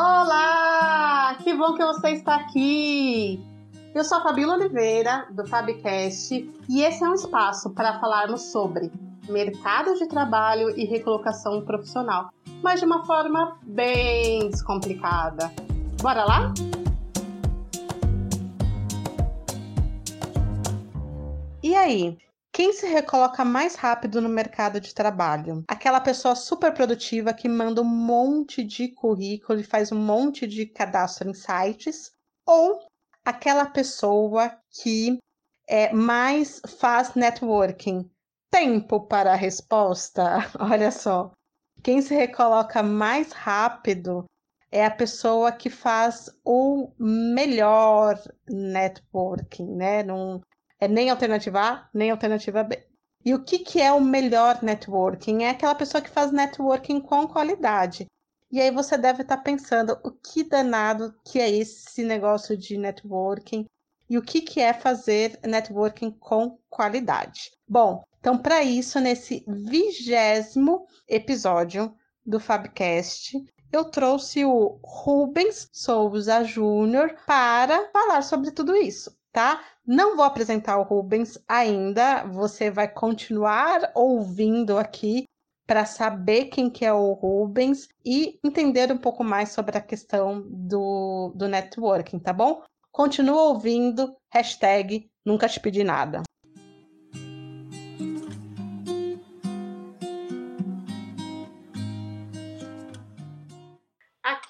Olá! Que bom que você está aqui! Eu sou a Fabíola Oliveira, do Fabcast, e esse é um espaço para falarmos sobre mercado de trabalho e recolocação profissional, mas de uma forma bem descomplicada. Bora lá? E aí, quem se recoloca mais rápido no mercado de trabalho? Aquela pessoa super produtiva que manda um monte de currículo e faz um monte de cadastro em sites? Ou aquela pessoa que é, mais faz networking? Tempo para a resposta? Olha só. Quem se recoloca mais rápido é a pessoa que faz o melhor networking, né? Não, é nem alternativa A, nem alternativa B. E o que, que é o melhor networking? É aquela pessoa que faz networking com qualidade. E aí você deve estar pensando o que danado que é esse negócio de networking e o que, que é fazer networking com qualidade. Bom, então para isso, nesse vigésimo episódio do Fabcast, eu trouxe o Rubens Souza Júnior para falar sobre tudo isso tá? Não vou apresentar o Rubens ainda, você vai continuar ouvindo aqui para saber quem que é o Rubens e entender um pouco mais sobre a questão do, do networking, tá bom? Continua ouvindo, hashtag nunca te pedi nada.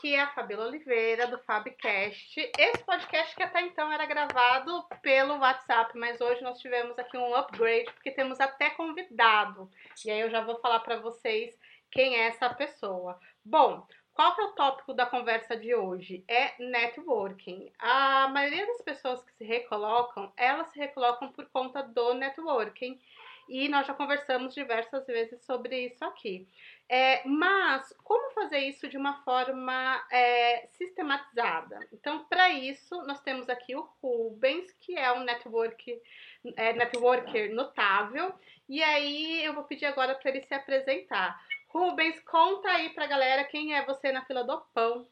Aqui é a Fabíola Oliveira, do Fabcast. Esse podcast que até então era gravado pelo WhatsApp, mas hoje nós tivemos aqui um upgrade, porque temos até convidado. E aí eu já vou falar para vocês quem é essa pessoa. Bom, qual é o tópico da conversa de hoje? É networking. A maioria das pessoas que se recolocam, elas se recolocam por conta do networking. E nós já conversamos diversas vezes sobre isso aqui. É, mas como fazer isso de uma forma é, sistematizada? Então, para isso, nós temos aqui o Rubens, que é um network, é, networker notável, e aí eu vou pedir agora para ele se apresentar. Rubens, conta aí para a galera quem é você na fila do pão.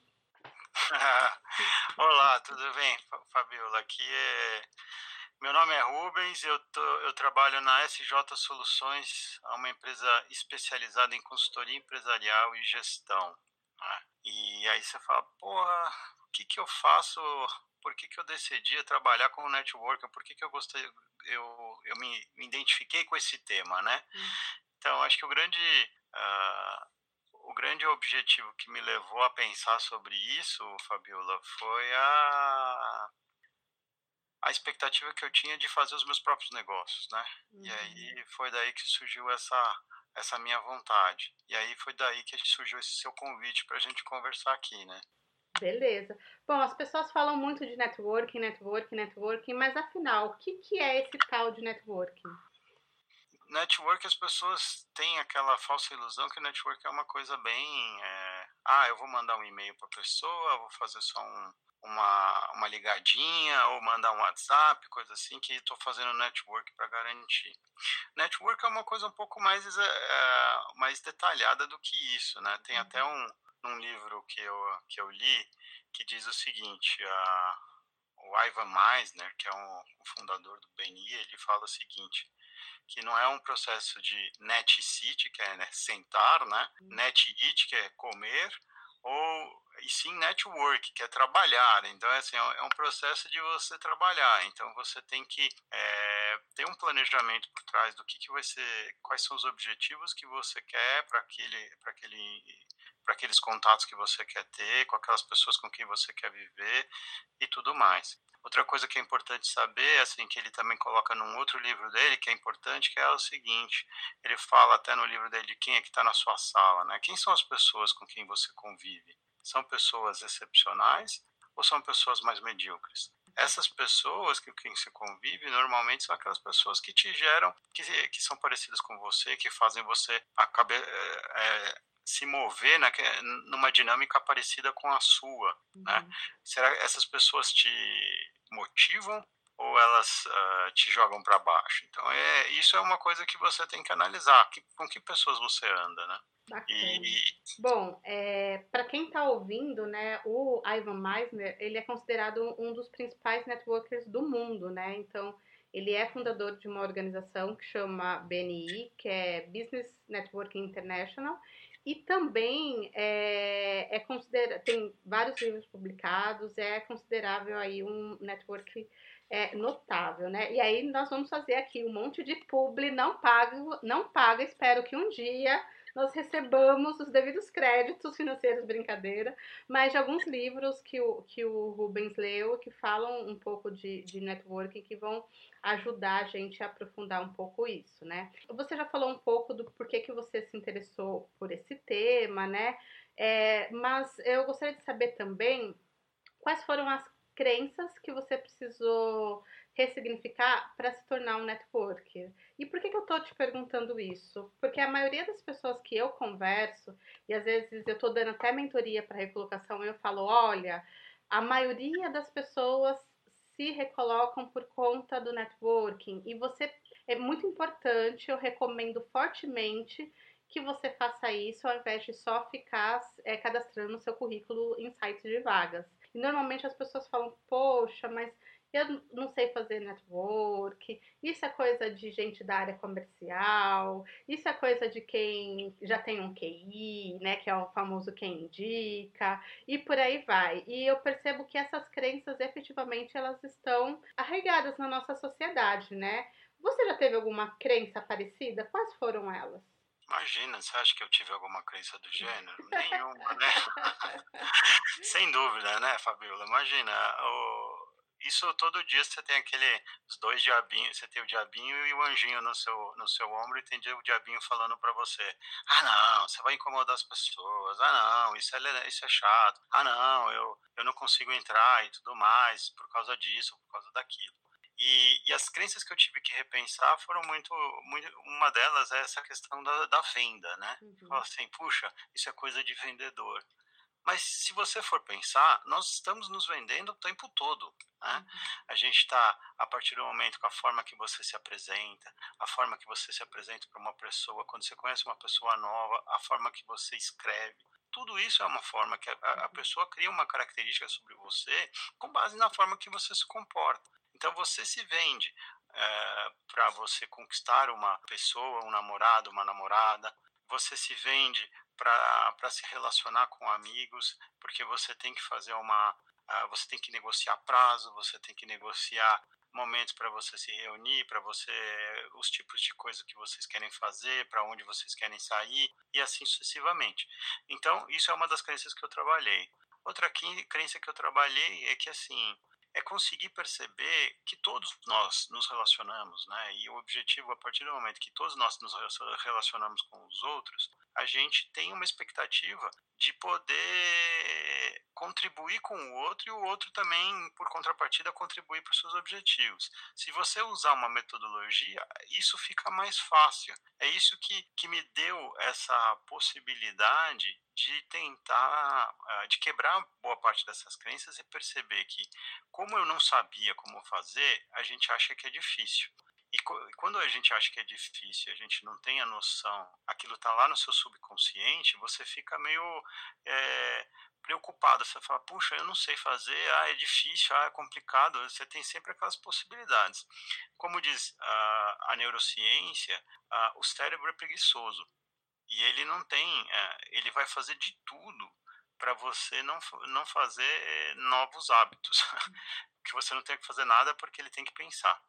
Olá, tudo bem, Fabiola? Aqui é meu nome é Rubens, eu, tô, eu trabalho na SJ Soluções, uma empresa especializada em consultoria empresarial e gestão. Né? E aí você fala, porra, o que, que eu faço? Por que, que eu decidi trabalhar como networker? Por que, que eu gostei, eu, eu me, me identifiquei com esse tema, né? Uhum. Então, acho que o grande, uh, o grande objetivo que me levou a pensar sobre isso, Fabiola, foi a a expectativa que eu tinha de fazer os meus próprios negócios, né? Uhum. E aí foi daí que surgiu essa essa minha vontade. E aí foi daí que surgiu esse seu convite para a gente conversar aqui, né? Beleza. Bom, as pessoas falam muito de networking, networking, networking, mas afinal, o que, que é esse tal de networking? Network, as pessoas têm aquela falsa ilusão que network é uma coisa bem. É, ah, eu vou mandar um e-mail para a pessoa, vou fazer só um, uma, uma ligadinha ou mandar um WhatsApp, coisa assim, que estou fazendo network para garantir. Network é uma coisa um pouco mais, é, mais detalhada do que isso, né? Tem até uhum. um, um livro que eu, que eu li que diz o seguinte, a, o Ivan Meisner, que é um, um fundador do BNI, ele fala o seguinte, que não é um processo de net sit, que é né, sentar, né? Uhum. Net eat, que é comer, ou e sim network, que é trabalhar. Então, é, assim, é um processo de você trabalhar. Então, você tem que é, ter um planejamento por trás do que, que vai ser, quais são os objetivos que você quer para aquele, para aquele para aqueles contatos que você quer ter, com aquelas pessoas com quem você quer viver e tudo mais. Outra coisa que é importante saber, assim, que ele também coloca num outro livro dele, que é importante, que é o seguinte, ele fala até no livro dele de quem é que está na sua sala, né? Quem são as pessoas com quem você convive? São pessoas excepcionais ou são pessoas mais medíocres? Essas pessoas que quem se convive normalmente são aquelas pessoas que te geram, que, que são parecidas com você, que fazem você acabe, é, é, se mover na, numa dinâmica parecida com a sua, né? uhum. né? Será que essas pessoas te motivam ou elas uh, te jogam para baixo? Então é isso é uma coisa que você tem que analisar, que, com que pessoas você anda, né? E... Bom, é, para quem está ouvindo, né, o Ivan Meisner, ele é considerado um dos principais networkers do mundo, né? Então, ele é fundador de uma organização que chama BNI, que é Business Networking International, e também é, é considera tem vários livros publicados, é considerável aí um network é, notável, né? E aí nós vamos fazer aqui um monte de publi, não pago, não paga, espero que um dia nós recebamos os devidos créditos financeiros, brincadeira, mas de alguns livros que o, que o Rubens leu que falam um pouco de, de networking, que vão ajudar a gente a aprofundar um pouco isso, né? Você já falou um pouco do porquê que você se interessou por esse tema, né? É, mas eu gostaria de saber também quais foram as crenças que você precisou ressignificar para se tornar um networker. E por que, que eu estou te perguntando isso? Porque a maioria das pessoas que eu converso, e às vezes eu estou dando até mentoria para recolocação, eu falo: olha, a maioria das pessoas se recolocam por conta do networking. E você é muito importante, eu recomendo fortemente que você faça isso ao invés de só ficar é, cadastrando seu currículo em sites de vagas. E normalmente as pessoas falam, poxa, mas eu não sei fazer network, isso é coisa de gente da área comercial, isso é coisa de quem já tem um QI, né, que é o famoso quem indica, e por aí vai. E eu percebo que essas crenças efetivamente elas estão arraigadas na nossa sociedade, né? Você já teve alguma crença parecida? Quais foram elas? Imagina, você acha que eu tive alguma crença do gênero? Nenhuma, né? Sem dúvida, né, Fabiola? Imagina, o isso todo dia você tem aquele os dois diabinhos, você tem o diabinho e o anjinho no seu no seu ombro e tem o diabinho falando para você: "Ah, não, você vai incomodar as pessoas. Ah, não, isso é isso é chato. Ah, não, eu eu não consigo entrar e tudo mais por causa disso, por causa daquilo". E, e, as crenças que eu tive que repensar foram muito, muito uma delas é essa questão da, da venda, né? Uhum. Assim, puxa, isso é coisa de vendedor. Mas se você for pensar, nós estamos nos vendendo o tempo todo. Né? Uhum. A gente está, a partir do momento, com a forma que você se apresenta, a forma que você se apresenta para uma pessoa, quando você conhece uma pessoa nova, a forma que você escreve. Tudo isso é uma forma que a, a uhum. pessoa cria uma característica sobre você com base na forma que você se comporta. Então você se vende é, eh, para você conquistar uma pessoa, um namorado, uma namorada. Você se vende para se relacionar com amigos, porque você tem que fazer uma. Uh, você tem que negociar prazo, você tem que negociar momentos para você se reunir, para você os tipos de coisa que vocês querem fazer, para onde vocês querem sair e assim sucessivamente. Então, isso é uma das crenças que eu trabalhei. Outra crença que eu trabalhei é que assim, é conseguir perceber que todos nós nos relacionamos, né? E o objetivo, a partir do momento que todos nós nos relacionamos com os outros, a gente tem uma expectativa de poder contribuir com o outro e o outro também, por contrapartida, contribuir para os seus objetivos. Se você usar uma metodologia, isso fica mais fácil. É isso que, que me deu essa possibilidade de tentar, ah, de quebrar boa parte dessas crenças e perceber que, como eu não sabia como fazer, a gente acha que é difícil. E quando a gente acha que é difícil, a gente não tem a noção, aquilo está lá no seu subconsciente, você fica meio é, preocupado. Você fala, puxa, eu não sei fazer, ah, é difícil, ah, é complicado. Você tem sempre aquelas possibilidades. Como diz a, a neurociência, a, o cérebro é preguiçoso. E ele não tem, é, ele vai fazer de tudo para você não, não fazer novos hábitos. que você não tem que fazer nada porque ele tem que pensar.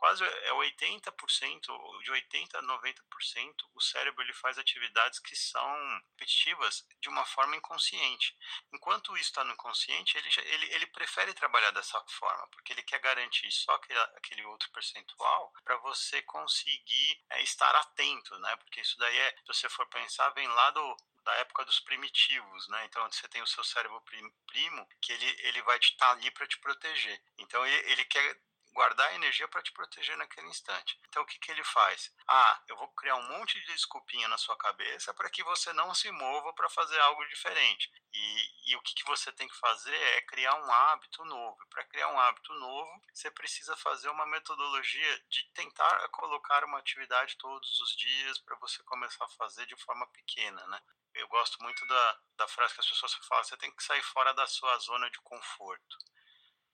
Quase é 80%, de 80 a 90%, o cérebro ele faz atividades que são repetitivas de uma forma inconsciente. Enquanto isso está no inconsciente, ele, ele, ele prefere trabalhar dessa forma, porque ele quer garantir só aquele, aquele outro percentual para você conseguir é, estar atento, né? Porque isso daí é, se você for pensar, vem lá do, da época dos primitivos, né? Então você tem o seu cérebro primo que ele, ele vai estar tá ali para te proteger. Então ele, ele quer guardar energia para te proteger naquele instante. Então o que, que ele faz? Ah, eu vou criar um monte de desculpinha na sua cabeça para que você não se mova para fazer algo diferente. E, e o que, que você tem que fazer é criar um hábito novo. Para criar um hábito novo, você precisa fazer uma metodologia de tentar colocar uma atividade todos os dias para você começar a fazer de forma pequena, né? Eu gosto muito da, da frase que as pessoas falam: você tem que sair fora da sua zona de conforto.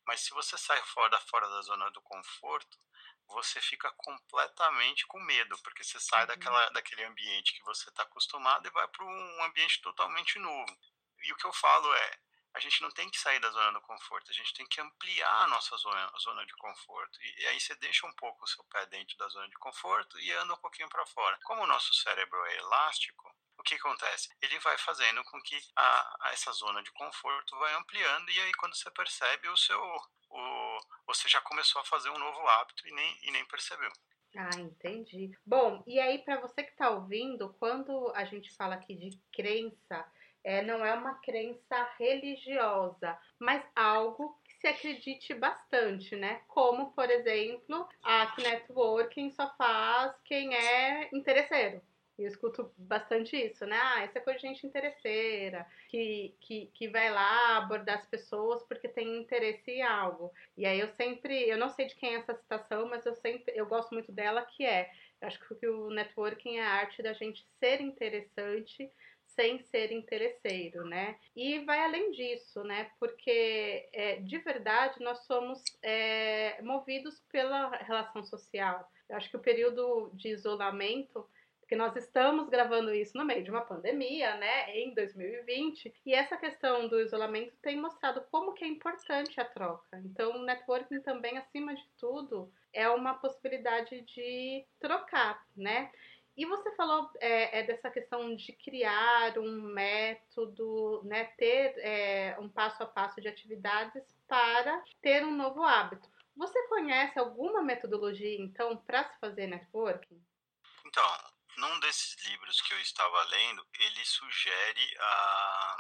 Mas se você sai fora, fora da zona do conforto, você fica completamente com medo, porque você sai uhum. daquela, daquele ambiente que você está acostumado e vai para um ambiente totalmente novo. E o que eu falo é, a gente não tem que sair da zona do conforto, a gente tem que ampliar a nossa zona, a zona de conforto. E, e, aí você deixa um pouco o seu pé dentro da zona de conforto e anda um pouquinho para fora. Como o nosso cérebro é elástico, que acontece? Ele vai fazendo com que a, a essa zona de conforto vai ampliando e aí quando você percebe o seu o, você já começou a fazer um novo hábito e nem, e nem percebeu. Ah, entendi. Bom, e aí para você que está ouvindo, quando a gente fala aqui de crença, é, não é uma crença religiosa, mas algo que se acredite bastante, né? Como, por exemplo, a networking só faz quem é interesseiro. Eu escuto bastante isso, né? Ah, essa é coisa de gente interesseira, que, que, que vai lá abordar as pessoas porque tem interesse em algo. E aí eu sempre, eu não sei de quem é essa citação, mas eu sempre, eu gosto muito dela, que é, acho que o networking é a arte da gente ser interessante sem ser interesseiro, né? E vai além disso, né? Porque é, de verdade nós somos é, movidos pela relação social. Eu acho que o período de isolamento porque nós estamos gravando isso no meio de uma pandemia, né, em 2020, e essa questão do isolamento tem mostrado como que é importante a troca. Então, o networking também, acima de tudo, é uma possibilidade de trocar, né? E você falou é, é, dessa questão de criar um método, né, ter é, um passo a passo de atividades para ter um novo hábito. Você conhece alguma metodologia, então, para se fazer networking? Então, num desses livros que eu estava lendo, ele sugere a,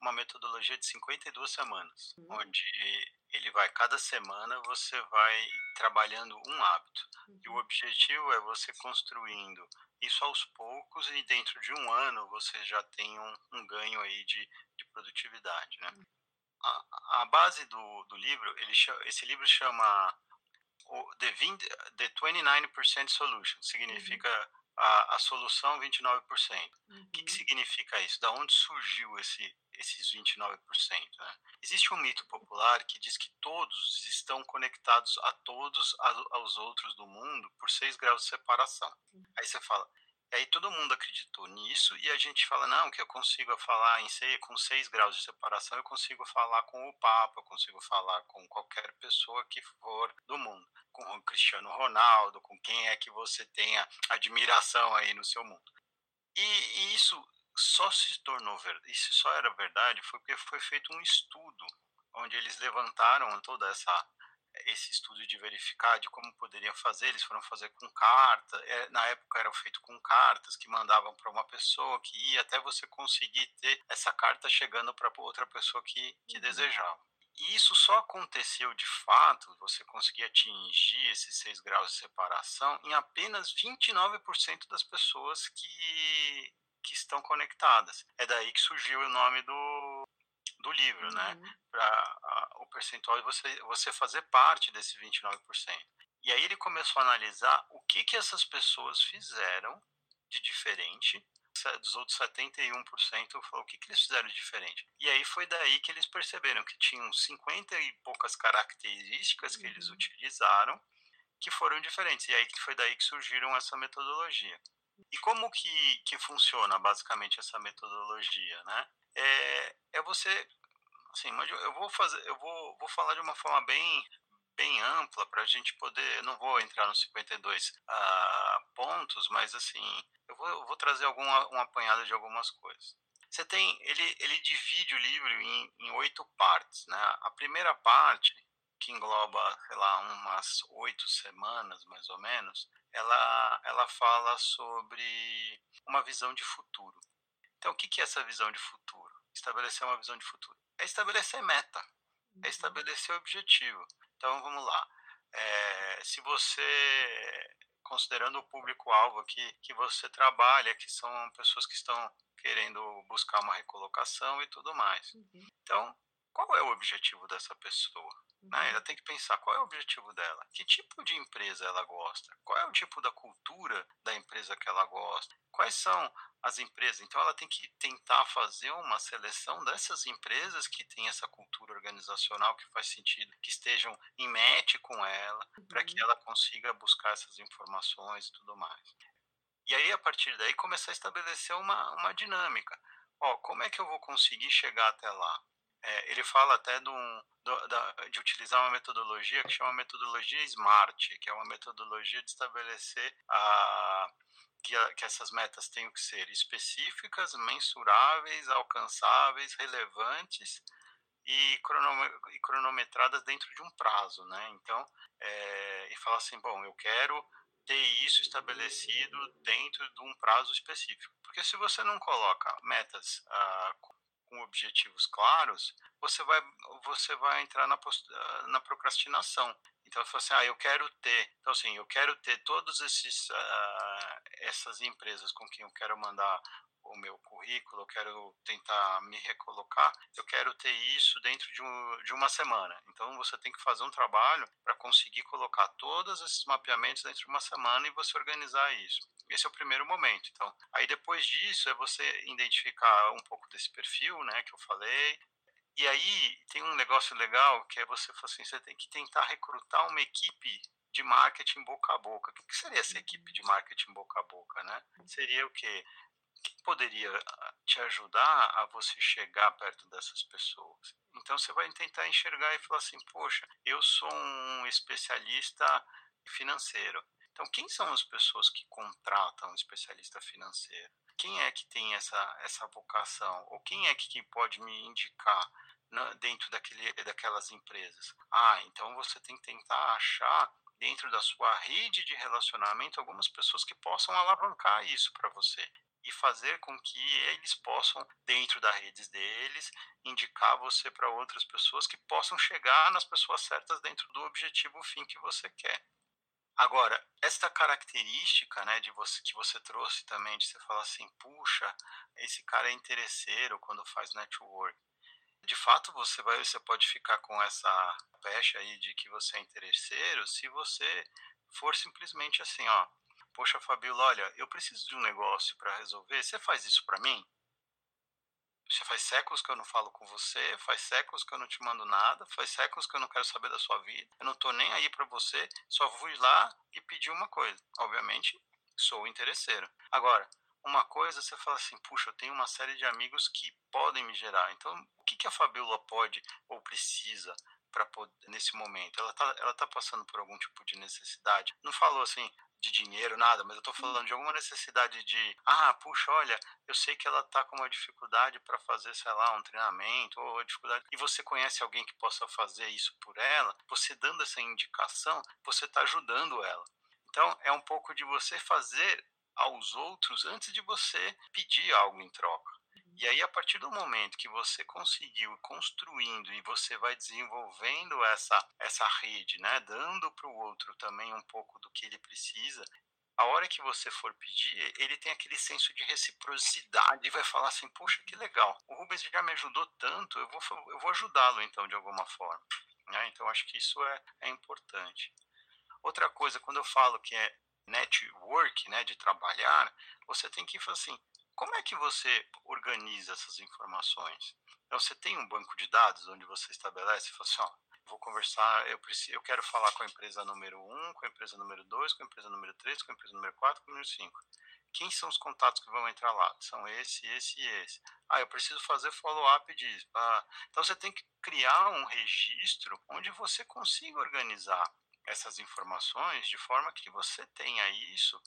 uma metodologia de 52 semanas, uhum. onde ele vai, cada semana você vai trabalhando um hábito. Uhum. E o uhum. objetivo é você construindo isso aos poucos e dentro de um ano você já tem um, um ganho aí de, de produtividade, né? Uhum. A, a, base do, do livro, ele, esse livro chama o The, 20, The 29% Solution, significa uhum a, a solução 29%. Uhum. O que, que, uhum. significa isso? Da onde surgiu esse, esses 29%? Né? Existe um mito popular que diz que todos estão conectados a todos aos outros do mundo por 6 graus de separação. Uhum. Aí você fala, e aí todo mundo acreditou nisso e a gente fala, não, que eu consigo falar em seis, com seis graus de separação, eu consigo falar com o Papa, eu consigo falar com qualquer pessoa que for do mundo, com o Cristiano Ronaldo, com quem é que você tenha admiração aí no seu mundo. E, e isso só se tornou verdade, isso só era verdade foi porque foi feito um estudo onde eles levantaram toda essa esse estudo de verificar de como poderiam fazer, eles foram fazer com carta, é, na época era feito com cartas que mandavam para uma pessoa que ia até você conseguir ter essa carta chegando para outra pessoa que, que uhum. desejava. E isso só aconteceu de fato, você conseguir atingir esses 6 graus de separação em apenas 29% das pessoas que, que estão conectadas. É daí que surgiu o nome do, do livro, né? uhum. né? Para o percentual de você, você fazer parte desse 29%. E aí ele começou a analisar o que, que essas pessoas fizeram de diferente dos outros 71% falou o que, que eles fizeram de diferente. E aí foi daí que eles perceberam que tinham 50 e poucas características que uhum. eles utilizaram que foram diferentes. E aí foi daí que surgiram essa metodologia. E como que, que funciona basicamente essa metodologia, né? é, é você, assim, eu vou fazer, eu vou, vou falar de uma forma bem bem ampla para a gente poder, eu não vou entrar nos 52 uh, pontos, mas assim, vou, eu vou trazer alguma, um apanhado de algumas coisas. Você tem, ele, ele divide o livro em, em oito partes, né? A primeira parte, que engloba, sei lá, umas oito semanas, mais ou menos, ela, ela fala sobre uma visão de futuro. Então, o que é essa visão de futuro? Estabelecer uma visão de futuro. É estabelecer meta, é uhum. estabelecer objetivo. Então, vamos lá. é, se você considerando o público-alvo que, que você trabalha, que são pessoas que estão querendo buscar uma recolocação e tudo mais. Uhum. Então, qual é o objetivo dessa pessoa? Né? Uhum. Ela tem que pensar qual é o objetivo dela, que tipo de empresa ela gosta, qual é o tipo da cultura da empresa que ela gosta, quais são as empresas. Então, ela tem que tentar fazer uma seleção dessas empresas que têm essa cultura organizacional que faz sentido, que estejam em match com ela, uhum. para que ela consiga buscar essas informações e tudo mais. E aí, a partir daí, começar a estabelecer uma, uma dinâmica. Ó, como é que eu vou conseguir chegar até lá? É, ele fala até de, um, da, de, utilizar uma metodologia que chama metodologia SMART, que é uma metodologia de estabelecer a, que, a, que essas metas tenham que ser específicas, mensuráveis, alcançáveis, relevantes e, cronometradas dentro de um prazo, né? Então, é, e fala assim, bom, eu quero ter isso estabelecido dentro de um prazo específico. Porque se você não coloca metas ah, com objetivos claros, você vai, você vai entrar na, na procrastinação. Então, você fala assim, ah, eu quero ter, então assim, eu quero ter todas esses, uh, essas empresas com quem eu quero mandar o meu currículo, eu quero tentar me recolocar, eu quero ter isso dentro de, um, de uma semana. Então, você tem que fazer um trabalho para conseguir colocar todos esses mapeamentos dentro de uma semana e você organizar isso. Esse é o primeiro momento. Então, aí depois disso é você identificar um pouco desse perfil, né, que eu falei. E aí tem um negócio legal que é você assim, você tem que tentar recrutar uma equipe de marketing boca a boca. O que seria essa equipe de marketing boca a boca, né? Seria o quê? Poderia ah, te ajudar a você chegar perto dessas pessoas? Então você vai tentar enxergar e falar assim: poxa, eu sou um especialista financeiro. Então, quem são as pessoas que contratam um especialista financeiro? Quem é que tem essa, essa vocação? Ou quem é que pode me indicar dentro daquele, daquelas empresas? Ah, então você tem que tentar achar dentro da sua rede de relacionamento algumas pessoas que possam alavancar isso para você e fazer com que eles possam, dentro da redes deles, indicar você para outras pessoas que possam chegar nas pessoas certas dentro do objetivo fim que você quer. Agora, esta característica né, de você, que você trouxe também, de você falar assim, puxa, esse cara é interesseiro quando faz network. De fato, você vai, você pode ficar com essa pecha aí de que você é interesseiro se você for simplesmente assim, ó, poxa, Fabiola, olha, eu preciso de um negócio para resolver, você faz isso para mim? Já faz séculos que eu não falo com você, faz séculos que eu não te mando nada, faz séculos que eu não quero saber da sua vida, eu não tô nem aí para você, só fui lá e pedi uma coisa. Obviamente, sou interesseiro. Agora, uma coisa você fala assim, puxa, eu tenho uma série de amigos que podem me gerar. Então, o que, que a Fabiola pode ou precisa para nesse momento? Ela tá, ela tá passando por algum tipo de necessidade? Não falou assim, de dinheiro, nada, mas eu estou falando de alguma necessidade de, ah, puxa, olha, eu sei que ela está com uma dificuldade para fazer, sei lá, um treinamento, ou dificuldade, e você conhece alguém que possa fazer isso por ela, você dando essa indicação, você está ajudando ela. Então, é um pouco de você fazer aos outros antes de você pedir algo em troca. E aí, a partir do momento que você conseguiu construindo e você vai desenvolvendo essa, essa rede, né, dando para o outro também um pouco do que ele precisa, a hora que você for pedir, ele tem aquele senso de reciprocidade e vai falar assim: Poxa, que legal, o Rubens já me ajudou tanto, eu vou, eu vou ajudá-lo então de alguma forma. Né? Então, acho que isso é, é importante. Outra coisa, quando eu falo que é network, né, de trabalhar, você tem que falar assim: como é que você organiza essas informações? Então, você tem um banco de dados onde você estabelece fala assim, ó, vou conversar, eu, preciso, eu quero falar com a empresa número 1, com a empresa número 2, com a empresa número 3, com a empresa número 4, com a número 5. Quem são os contatos que vão entrar lá? São esse, esse e esse. Ah, eu preciso fazer follow-up disso. Ah, então você tem que criar um registro onde você consiga organizar essas informações de forma que você tenha isso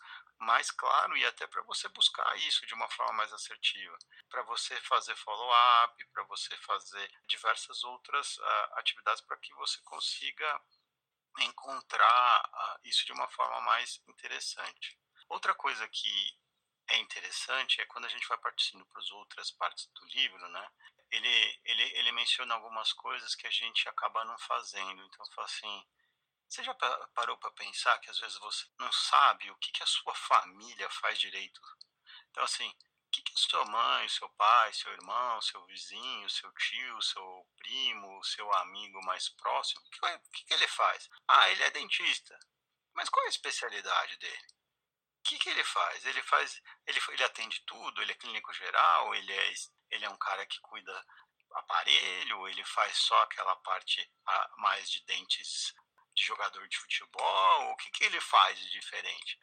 mais claro e até para você buscar isso de uma forma mais assertiva, para você fazer follow-up, para você fazer diversas outras uh, atividades para que você consiga encontrar uh, isso de uma forma mais interessante. Outra coisa que é interessante é quando a gente vai partindo para as outras partes do livro, né? Ele, ele, ele menciona algumas coisas que a gente acaba não fazendo. Então, assim, Você já parou para pensar que às vezes você não sabe o que, que a sua família faz direito? Então, assim, o que, que sua mãe, seu pai, seu irmão, seu vizinho, seu tio, seu primo, seu amigo mais próximo, o que, que, que ele faz? Ah, ele é dentista. Mas qual é a especialidade dele? O que, que ele faz? Ele faz, ele, ele atende tudo, ele é clínico geral, ele é, ele é um cara que cuida aparelho, ele faz só aquela parte mais de dentes de jogador de futebol, o que, que ele faz de diferente?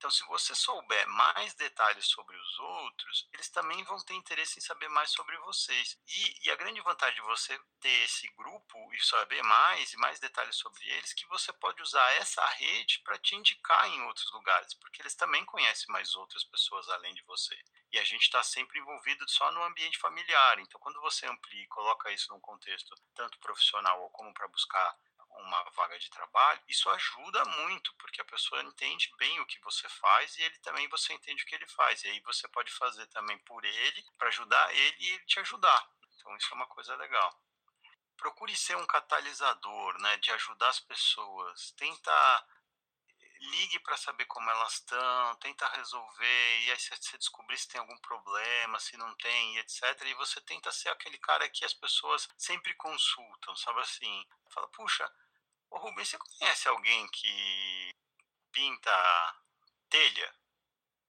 Então, se você souber mais detalhes sobre os outros, eles também vão ter interesse em saber mais sobre vocês. E, e a grande vantagem de você ter esse grupo e saber mais e mais detalhes sobre eles, que você pode usar essa rede para te indicar em outros lugares, porque eles também conhecem mais outras pessoas além de você. E a gente está sempre envolvido só no ambiente familiar. Então, quando você amplia e coloca isso num contexto tanto profissional ou como para buscar uma vaga de trabalho, isso ajuda muito, porque a pessoa entende bem o que você faz e ele também você entende o que ele faz. E aí você pode fazer também por ele, para ajudar ele e ele te ajudar. Então isso é uma coisa legal. Procure ser um catalisador, né, de ajudar as pessoas. Tenta ligue para saber como elas estão, tenta resolver, e aí você descobrir se tem algum problema, se não tem, etc. E você tenta ser aquele cara que as pessoas sempre consultam, sabe assim? Fala, puxa, ô Rubens, você conhece alguém que pinta telha?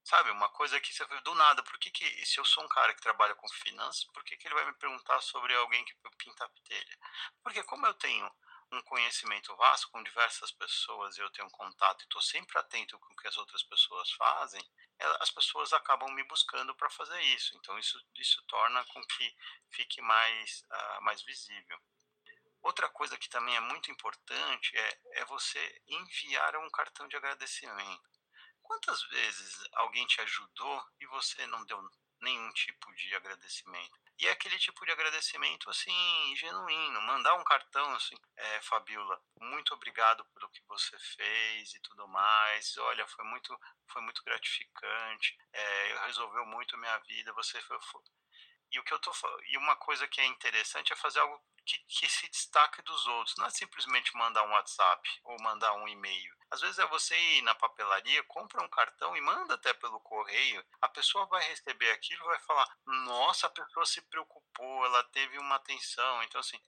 Sabe, uma coisa que você do nada, por que, que se eu sou um cara que trabalha com finanças, por que, que ele vai me perguntar sobre alguém que pinta telha? Porque como eu tenho um conhecimento vasto com diversas pessoas eu tenho contato e estou sempre atento com o que as outras pessoas fazem, as pessoas acabam me buscando para fazer isso. Então isso, isso torna com que fique mais, uh, mais visível. Outra coisa que também é muito importante é, é você enviar um cartão de agradecimento. Quantas vezes alguém te ajudou e você não deu nenhum tipo de agradecimento? E é aquele tipo de agradecimento, assim, genuíno. Mandar um cartão, assim, é, Fabiola, muito obrigado pelo que você fez e tudo mais. Olha, foi muito, foi muito gratificante. É, resolveu muito minha vida. Você foi. E o que eu tô e uma coisa que é interessante é fazer algo que, que, se destaque dos outros. Não é simplesmente mandar um WhatsApp ou mandar um e-mail. Às vezes é você ir na papelaria, compra um cartão e manda até pelo correio. A pessoa vai receber aquilo vai falar: Nossa, a pessoa se preocupou, ela teve uma atenção. Então, assim,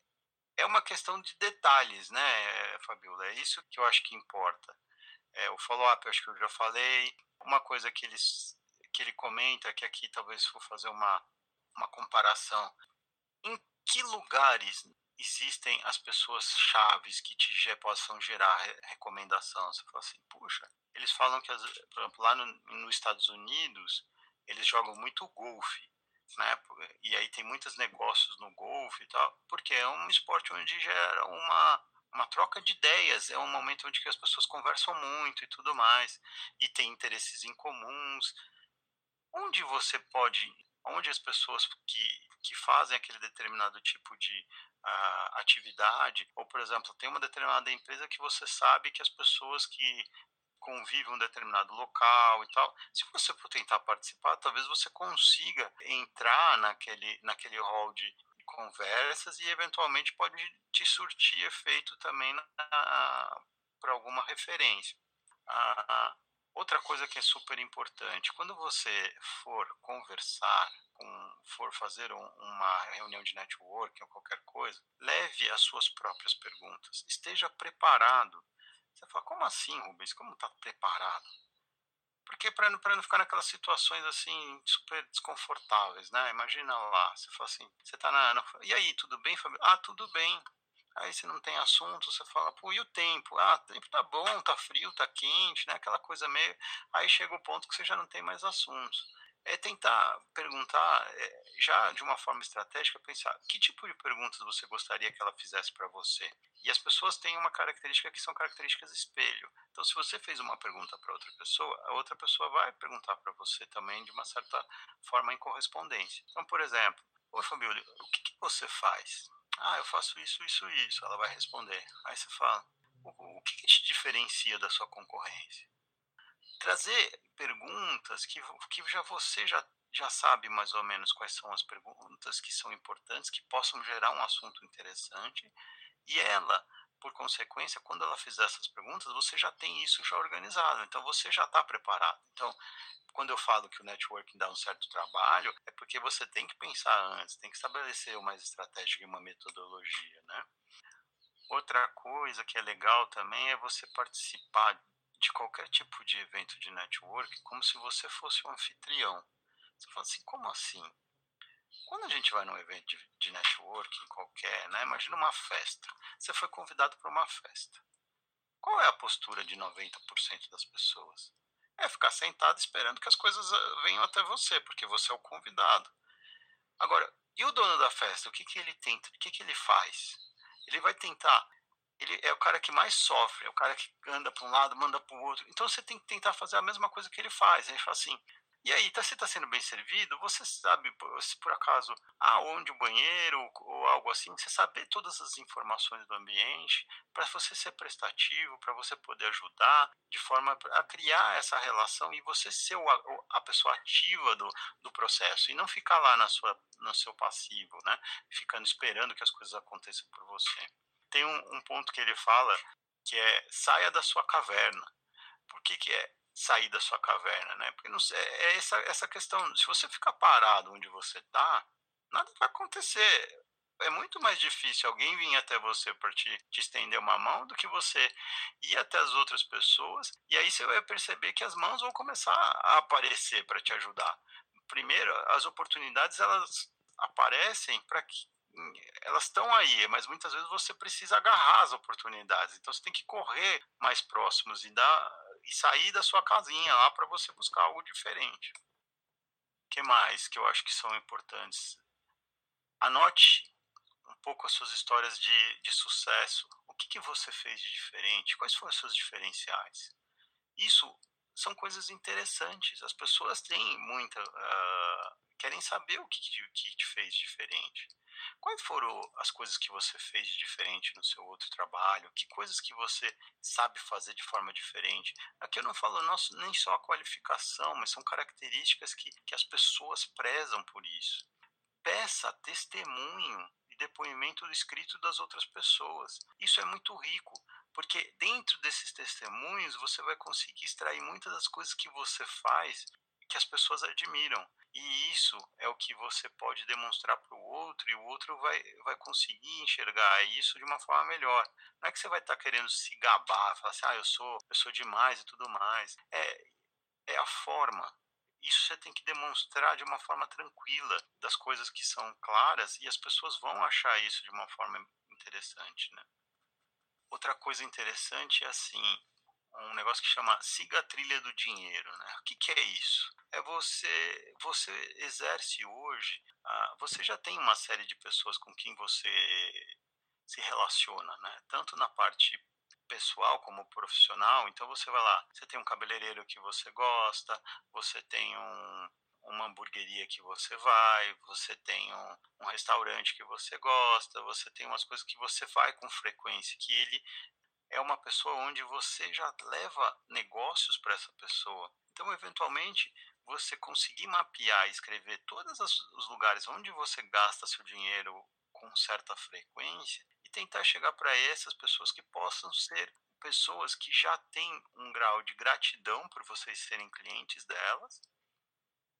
é uma questão de detalhes, né, Fabiola? É isso que eu acho que importa. É, o follow-up, acho que eu já falei. Uma coisa que, eles, que ele comenta, que aqui talvez for fazer uma, uma comparação. Em que lugares existem as pessoas chaves que te possam gerar recomendação? Você fala assim, puxa, eles falam que, por exemplo, lá no, nos Estados Unidos, eles jogam muito golfe, né? E aí tem muitos negócios no golfe e tal, porque é um esporte onde gera uma uma troca de ideias, é um momento onde as pessoas conversam muito e tudo mais, e tem interesses em comuns. Onde você pode, onde as pessoas que que fazem aquele determinado tipo de uh, atividade, ou, por exemplo, tem uma determinada empresa que você sabe que as pessoas que convivem em um determinado local e tal, se você for tentar participar, talvez você consiga entrar naquele, naquele hall de conversas e eventualmente pode te surtir efeito também para alguma referência. Uh, outra coisa que é super importante, quando você for conversar com, for fazer um, uma reunião de networking ou qualquer coisa, leve as suas próprias perguntas. Esteja preparado. Você fala, como assim, Rubens? Como está preparado? Porque para não, não ficar naquelas situações assim super desconfortáveis, né? Imagina lá, você fala assim, você está na, na, E aí, tudo bem, Fabio? Ah, tudo bem. Aí você não tem assunto, você fala, pô, e o tempo? Ah, o tempo tá bom, tá frio, tá quente, né? Aquela coisa meio. Aí chega o ponto que você já não tem mais assuntos é tentar perguntar, é, já de uma forma estratégica, pensar que tipo de perguntas você gostaria que ela fizesse para você. E as pessoas têm uma característica que são características espelho. Então, se você fez uma pergunta para outra pessoa, a outra pessoa vai perguntar para você também de uma certa forma em correspondência. Então, por exemplo, Oi, Fabíola, o que, que você faz? Ah, eu faço isso, isso, isso. Ela vai responder. Aí você fala, o, o que, que te diferencia da sua concorrência? trazer perguntas que, que já você já, já sabe mais ou menos quais são as perguntas que são importantes, que possam gerar um assunto interessante E ela, por consequência, quando ela fizer essas perguntas, você já tem isso já organizado, então você já está preparado. Então, quando eu falo que o networking dá um certo trabalho, é porque você tem que pensar antes, tem que estabelecer uma estratégia e uma metodologia, né? Outra coisa que é legal também é você participar de qualquer tipo de evento de networking como se você fosse um anfitrião. Você fala assim, como assim? Quando a gente vai num evento de, de networking qualquer, né? Imagina uma festa. Você foi convidado para uma festa. Qual é a postura de 90% das pessoas? É ficar sentado esperando que as coisas ah, venham até você, porque você é o convidado. Agora, e o dono da festa? O que, que ele tenta? O que, que ele faz? Ele vai tentar. Ele é o cara que mais sofre, é o cara que anda para um lado, manda para o outro. Então você tem que tentar fazer a mesma coisa que ele faz. Ele fala assim: e aí, tá, se está sendo bem servido, você sabe, se por acaso, aonde o banheiro ou algo assim, você saber todas as informações do ambiente, para você ser prestativo, para você poder ajudar, de forma a criar essa relação e você ser o, a pessoa ativa do, do processo e não ficar lá na sua, no seu passivo, né? Ficando esperando que as coisas aconteçam por você. Tem um, um ponto que ele fala que é saia da sua caverna. Por que, que é? Sair da sua caverna, né? Porque não, é, é essa, essa questão, se você ficar parado onde você está, nada vai acontecer. É muito mais difícil alguém vir até você para te, te estender uma mão do que você ir até as outras pessoas. E aí você vai perceber que as mãos vão começar a aparecer para te ajudar. Primeiro, as oportunidades elas aparecem para que elas estão aí, mas muitas vezes você precisa agarrar as oportunidades. Então você tem que correr mais próximos e dar e sair da sua casinha lá para você buscar algo diferente. O que mais que eu acho que são importantes? Anote um pouco as suas histórias de, de sucesso. O que, que você fez de diferente? Quais foram os seus diferenciais? Isso são coisas interessantes. As pessoas têm muita. Uh, querem saber o que, que te fez diferente. Quais foram as coisas que você fez de diferente no seu outro trabalho? Que coisas que você sabe fazer de forma diferente? Aqui eu não falo nosso, nem só a qualificação, mas são características que, que as pessoas prezam por isso. Peça testemunho e depoimento escrito das outras pessoas. Isso é muito rico, porque dentro desses testemunhos você vai conseguir extrair muitas das coisas que você faz que as pessoas admiram. E isso é o que você pode demonstrar para o outro e o outro vai, vai conseguir enxergar isso de uma forma melhor. Não é que você vai estar tá querendo se gabar, falar assim, ah, eu sou, eu sou demais e tudo mais. É, é a forma. Isso você tem que demonstrar de uma forma tranquila, das coisas que são claras, e as pessoas vão achar isso de uma forma interessante, né? Outra coisa interessante é assim, um negócio que chama siga a trilha do dinheiro, né? O que, que é isso? É você, você exerce hoje, ah, você já tem uma série de pessoas com quem você se relaciona, né? Tanto na parte pessoal como profissional. Então você vai lá, você tem um cabeleireiro que você gosta, você tem um, uma hamburgueria que você vai, você tem um, um, restaurante que você gosta, você tem umas coisas que você vai com frequência, que ele é uma pessoa onde você já leva negócios para essa pessoa. Então, eventualmente, você conseguir mapear e escrever todos os lugares onde você gasta seu dinheiro com certa frequência e tentar chegar para essas pessoas que possam ser pessoas que já têm um grau de gratidão por vocês serem clientes delas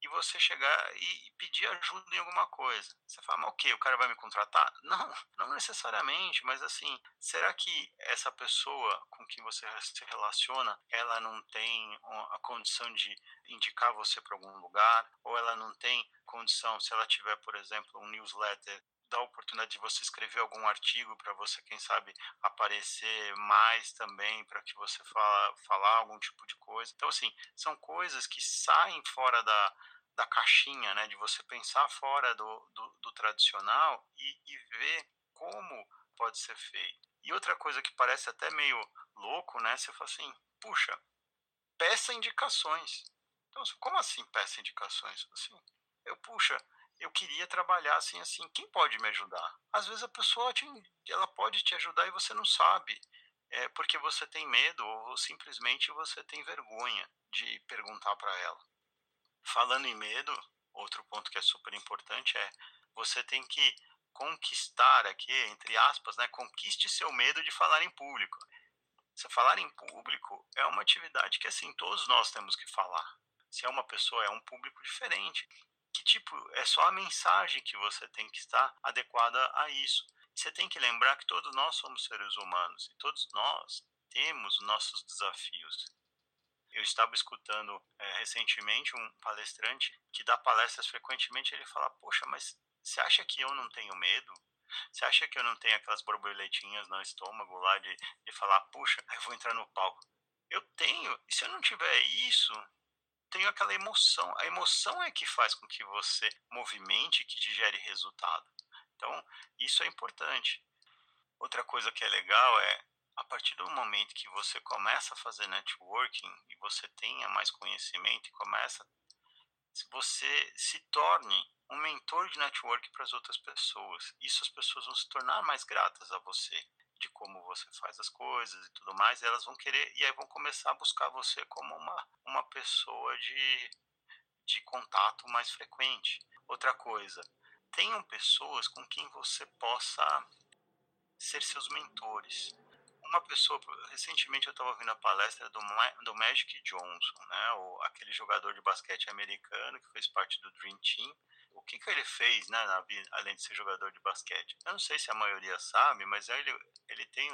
e você chegar e, pedir ajuda em alguma coisa. Você fala, mas ok, o cara vai me contratar? Não, não necessariamente, mas assim, será que essa pessoa com quem você se relaciona, ela não tem a condição de indicar você para algum lugar? Ou ela não tem condição, se ela tiver, por exemplo, um newsletter dá a oportunidade de você escrever algum artigo para você, quem sabe, aparecer mais também, para que você fala, falar algum tipo de coisa. Então, assim, são coisas que saem fora da, da caixinha, né, de você pensar fora do, do, do tradicional e, e, ver como pode ser feito. E outra coisa que parece até meio louco, né, você fala assim, puxa, peça indicações. Então, como assim peça indicações? Assim, eu, puxa, eu queria trabalhar assim, assim, quem pode me ajudar? Às vezes a pessoa te, ela pode te ajudar e você não sabe, é porque você tem medo ou simplesmente você tem vergonha de perguntar para ela. Falando em medo, outro ponto que é super importante é você tem que conquistar aqui, entre aspas, né, conquiste seu medo de falar em público. Você falar em público é uma atividade que assim todos nós temos que falar. Se é uma pessoa, é um público diferente. Que tipo, é só a mensagem que você tem que estar adequada a isso. Você tem que lembrar que todos nós somos seres humanos e todos nós temos nossos desafios. Eu estava escutando é, recentemente um palestrante que dá palestras frequentemente. Ele fala: Poxa, mas você acha que eu não tenho medo? Você acha que eu não tenho aquelas borboletinhas no estômago lá de, de falar: Puxa, eu vou entrar no palco? Eu tenho. E se eu não tiver isso, tenho aquela emoção. A emoção é que faz com que você movimente, que te gere resultado. Então, isso é importante. Outra coisa que é legal é a partir do momento que você começa a fazer networking e você tenha mais conhecimento e começa você se torne um mentor de network para as outras pessoas. Isso as pessoas vão se tornar mais gratas a você, de como você faz as coisas e tudo mais, e elas vão querer e aí vão começar a buscar você como uma, uma pessoa de, de contato mais frequente. Outra coisa, tenham pessoas com quem você possa ser seus mentores uma pessoa, recentemente eu estava ouvindo a palestra do, do Magic Johnson, né, o, aquele jogador de basquete americano que fez parte do Dream Team. O que, que ele fez, né, na, além de ser jogador de basquete? Eu não sei se a maioria sabe, mas ele, ele, tem,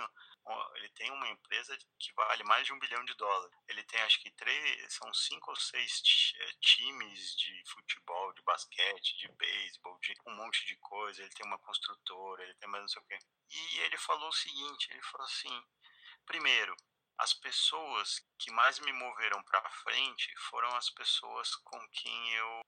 ele tem uma empresa que vale mais de um bilhão de dólares. Ele tem, acho que, três, são cinco ou seis eh, times de futebol, de basquete, de beisebol, de um monte de coisa. Ele tem uma construtora, ele tem mais não sei o quê. E ele falou o seguinte: ele falou assim, primeiro, as pessoas que mais me moveram para frente foram as pessoas com quem eu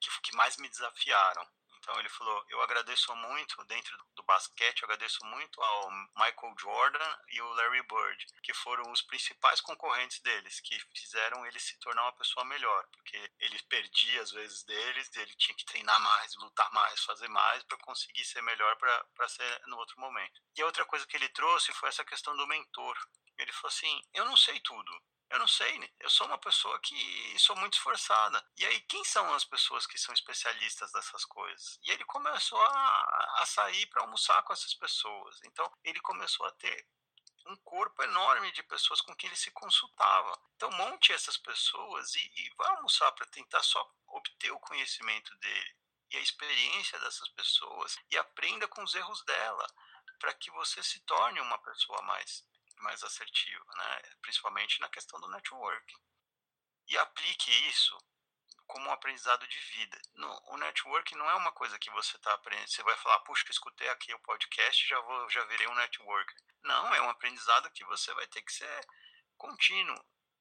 que, que mais me desafiaram. Então ele falou: Eu agradeço muito, dentro basquete, eu agradeço muito ao Michael Jordan e o Larry Bird, que foram os principais concorrentes deles, que fizeram ele se tornar uma pessoa melhor, porque ele perdia às vezes deles, ele tinha que treinar mais, lutar mais, fazer mais para conseguir ser melhor para ser no outro momento. E a outra coisa que ele trouxe foi essa questão do mentor. Ele falou assim: Eu não sei tudo, eu não sei, né? eu sou uma pessoa que sou muito esforçada. E aí, quem são as pessoas que são especialistas dessas coisas? E ele começou a, a sair para almoçar com essas pessoas. Então, ele começou a ter um corpo enorme de pessoas com quem ele se consultava. Então, monte essas pessoas e, e vá almoçar para tentar só obter o conhecimento dele e a experiência dessas pessoas e aprenda com os erros dela para que você se torne uma pessoa mais mais assertiva, né? principalmente na questão do networking. E aplique isso como um aprendizado de vida. No, o networking não é uma coisa que você está aprendendo, você vai falar, puxa, escutei aqui o podcast, já vou, já virei um networker. Não, é um aprendizado que você vai ter que ser contínuo.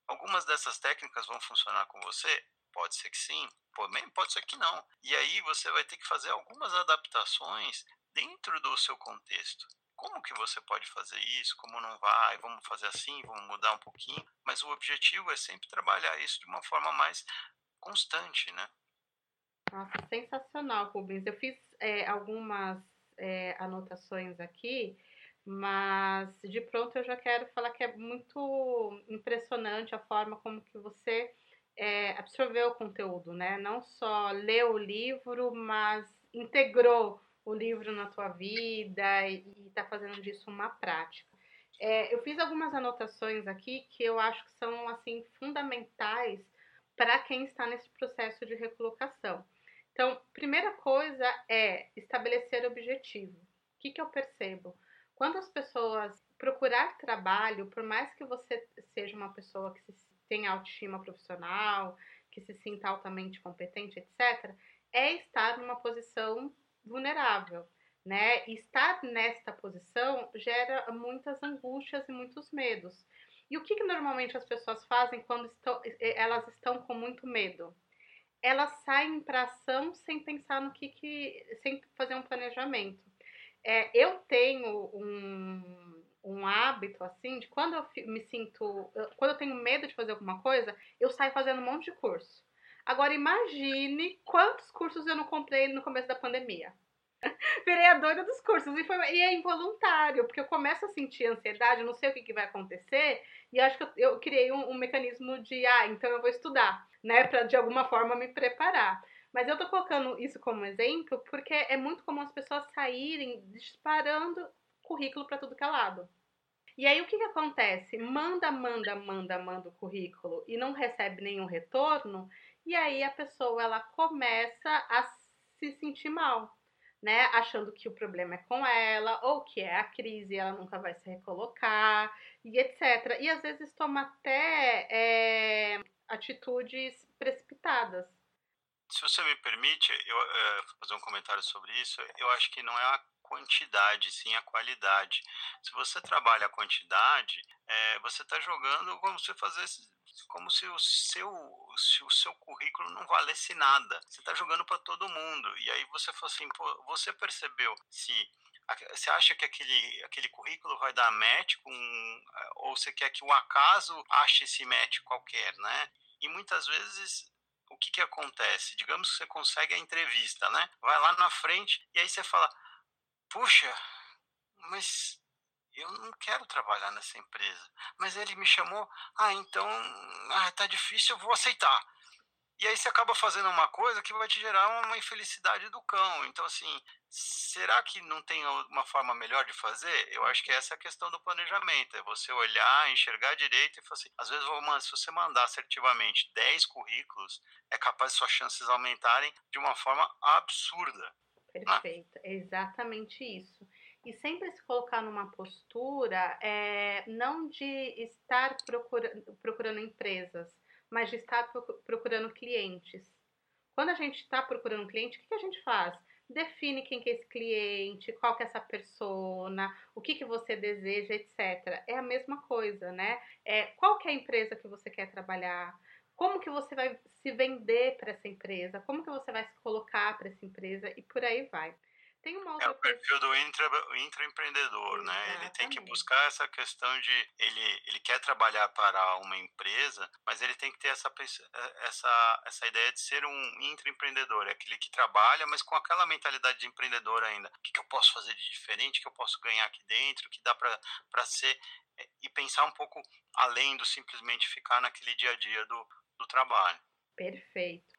Algumas dessas técnicas vão funcionar com você? Pode ser que sim, pode ser que não. E aí você vai ter que fazer algumas adaptações dentro do seu contexto como que você pode fazer isso, como não vai, vamos fazer assim, vamos mudar um pouquinho, mas o objetivo é sempre trabalhar isso de uma forma mais constante, né? Nossa, sensacional, Rubens. Eu fiz é, algumas é, anotações aqui, mas de pronto eu já quero falar que é muito impressionante a forma como que você é, absorveu o conteúdo, né? Não só leu o livro, mas integrou o livro na tua vida e está fazendo disso uma prática. É, eu fiz algumas anotações aqui que eu acho que são assim fundamentais para quem está nesse processo de recolocação. Então, primeira coisa é estabelecer objetivo. O que, que eu percebo? Quando as pessoas procurar trabalho, por mais que você seja uma pessoa que tenha autoestima profissional, que se sinta altamente competente, etc., é estar numa posição vulnerável, né? E estar nesta posição gera muitas angústias e muitos medos. E o que, que normalmente as pessoas fazem quando estão, elas estão com muito medo? Elas saem para ação sem pensar no que, que sem fazer um planejamento. É, eu tenho um, um hábito assim de quando eu me sinto, quando eu tenho medo de fazer alguma coisa, eu saio fazendo um monte de curso. Agora imagine quantos cursos eu não comprei no começo da pandemia. Virei a doida dos cursos e, foi, e é involuntário, porque eu começo a sentir ansiedade, não sei o que, que vai acontecer, e acho que eu, eu criei um, um, mecanismo de, ah, então eu vou estudar, né, para de alguma forma me preparar. Mas eu tô colocando isso como exemplo porque é muito comum as pessoas saírem disparando currículo para tudo que é lado. E aí o que, que acontece? Manda, manda, manda, manda o currículo e não recebe nenhum retorno, e aí a pessoa ela começa a se sentir mal, né? Achando que o problema é com ela, ou que é a crise, ela nunca vai se recolocar, e etc. E às vezes toma até é, atitudes precipitadas. Se você me permite, eu é, fazer um comentário sobre isso, eu acho que não é a quantidade, sim a qualidade. Se você trabalha a quantidade, é, você está jogando como se fazesse como se o seu, se o seu currículo não valesse nada. Você está jogando para todo mundo. E aí você fala assim, pô, você percebeu se você acha que aquele, aquele currículo vai dar match com ou você quer que o acaso ache esse match qualquer, né? E muitas vezes o que que acontece? Digamos que você consegue a entrevista, né? Vai lá na frente e aí você fala: "Puxa, mas eu não quero trabalhar nessa empresa. Mas ele me chamou, ah, então, ah, tá difícil, eu vou aceitar. E aí você acaba fazendo uma coisa que vai te gerar uma infelicidade do cão. Então, assim, será que não tem uma forma melhor de fazer? Eu acho que essa é a questão do planejamento. É você olhar, enxergar direito e falar assim, às vezes, se você mandar assertivamente 10 currículos, é capaz de suas chances aumentarem de uma forma absurda. Perfeito, né? é exatamente isso e sempre se colocar numa postura é, não de estar procura, procurando empresas, mas de estar procurando clientes. Quando a gente está procurando cliente, o que, que a gente faz? Define quem que é esse cliente, qual que é essa persona, o que, que você deseja, etc. É a mesma coisa, né? É, qual que é a empresa que você quer trabalhar? Como que você vai se vender para essa empresa? Como que você vai se colocar para essa empresa? E por aí vai. Tem uma outra é o perfil do intra, intraempreendedor, né? Ele tem que buscar essa questão de ele, ele quer trabalhar para uma empresa, mas ele tem que ter essa, essa, essa ideia de ser um intraempreendedor, é aquele que trabalha, mas com aquela mentalidade de empreendedor ainda. O que, que eu posso fazer de diferente, que eu posso ganhar aqui dentro, que dá para ser é, e pensar um pouco além do simplesmente ficar naquele dia a dia do, do trabalho. Perfeito.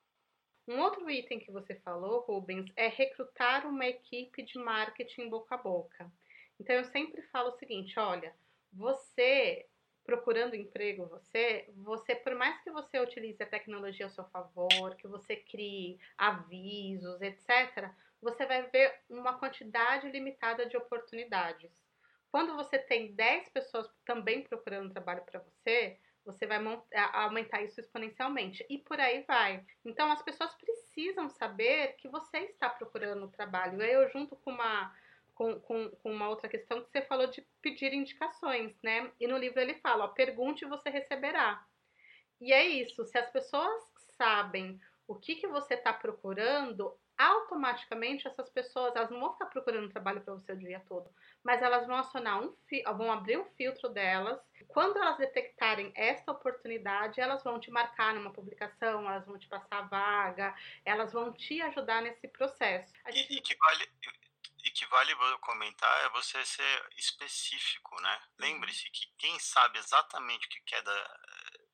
Um outro item que você falou, Rubens, é recrutar uma equipe de marketing boca a boca. Então eu sempre falo o seguinte, olha, você procurando emprego, você, você por mais que você utilize a tecnologia ao seu favor, que você crie avisos, etc, você vai ver uma quantidade limitada de oportunidades. Quando você tem 10 pessoas também procurando trabalho para você, você vai aumentar isso exponencialmente. E por aí vai. Então, as pessoas precisam saber que você está procurando trabalho. Eu, junto com uma, com, com, com, uma outra questão que você falou de pedir indicações, né? E no livro ele fala: ó, pergunte e você receberá. E é isso. Se as pessoas sabem o que, que você está procurando, automaticamente essas pessoas elas não vão ficar procurando trabalho para você o dia todo, mas elas vão acionar um vão abrir um filtro delas. Quando elas detectarem esta oportunidade, elas vão te marcar numa publicação, elas vão te passar a vaga, elas vão te ajudar nesse processo. Gente... E, e, que vale e que vale comentar é você ser específico, né? Uhum. Lembre-se que quem sabe exatamente o que quer da,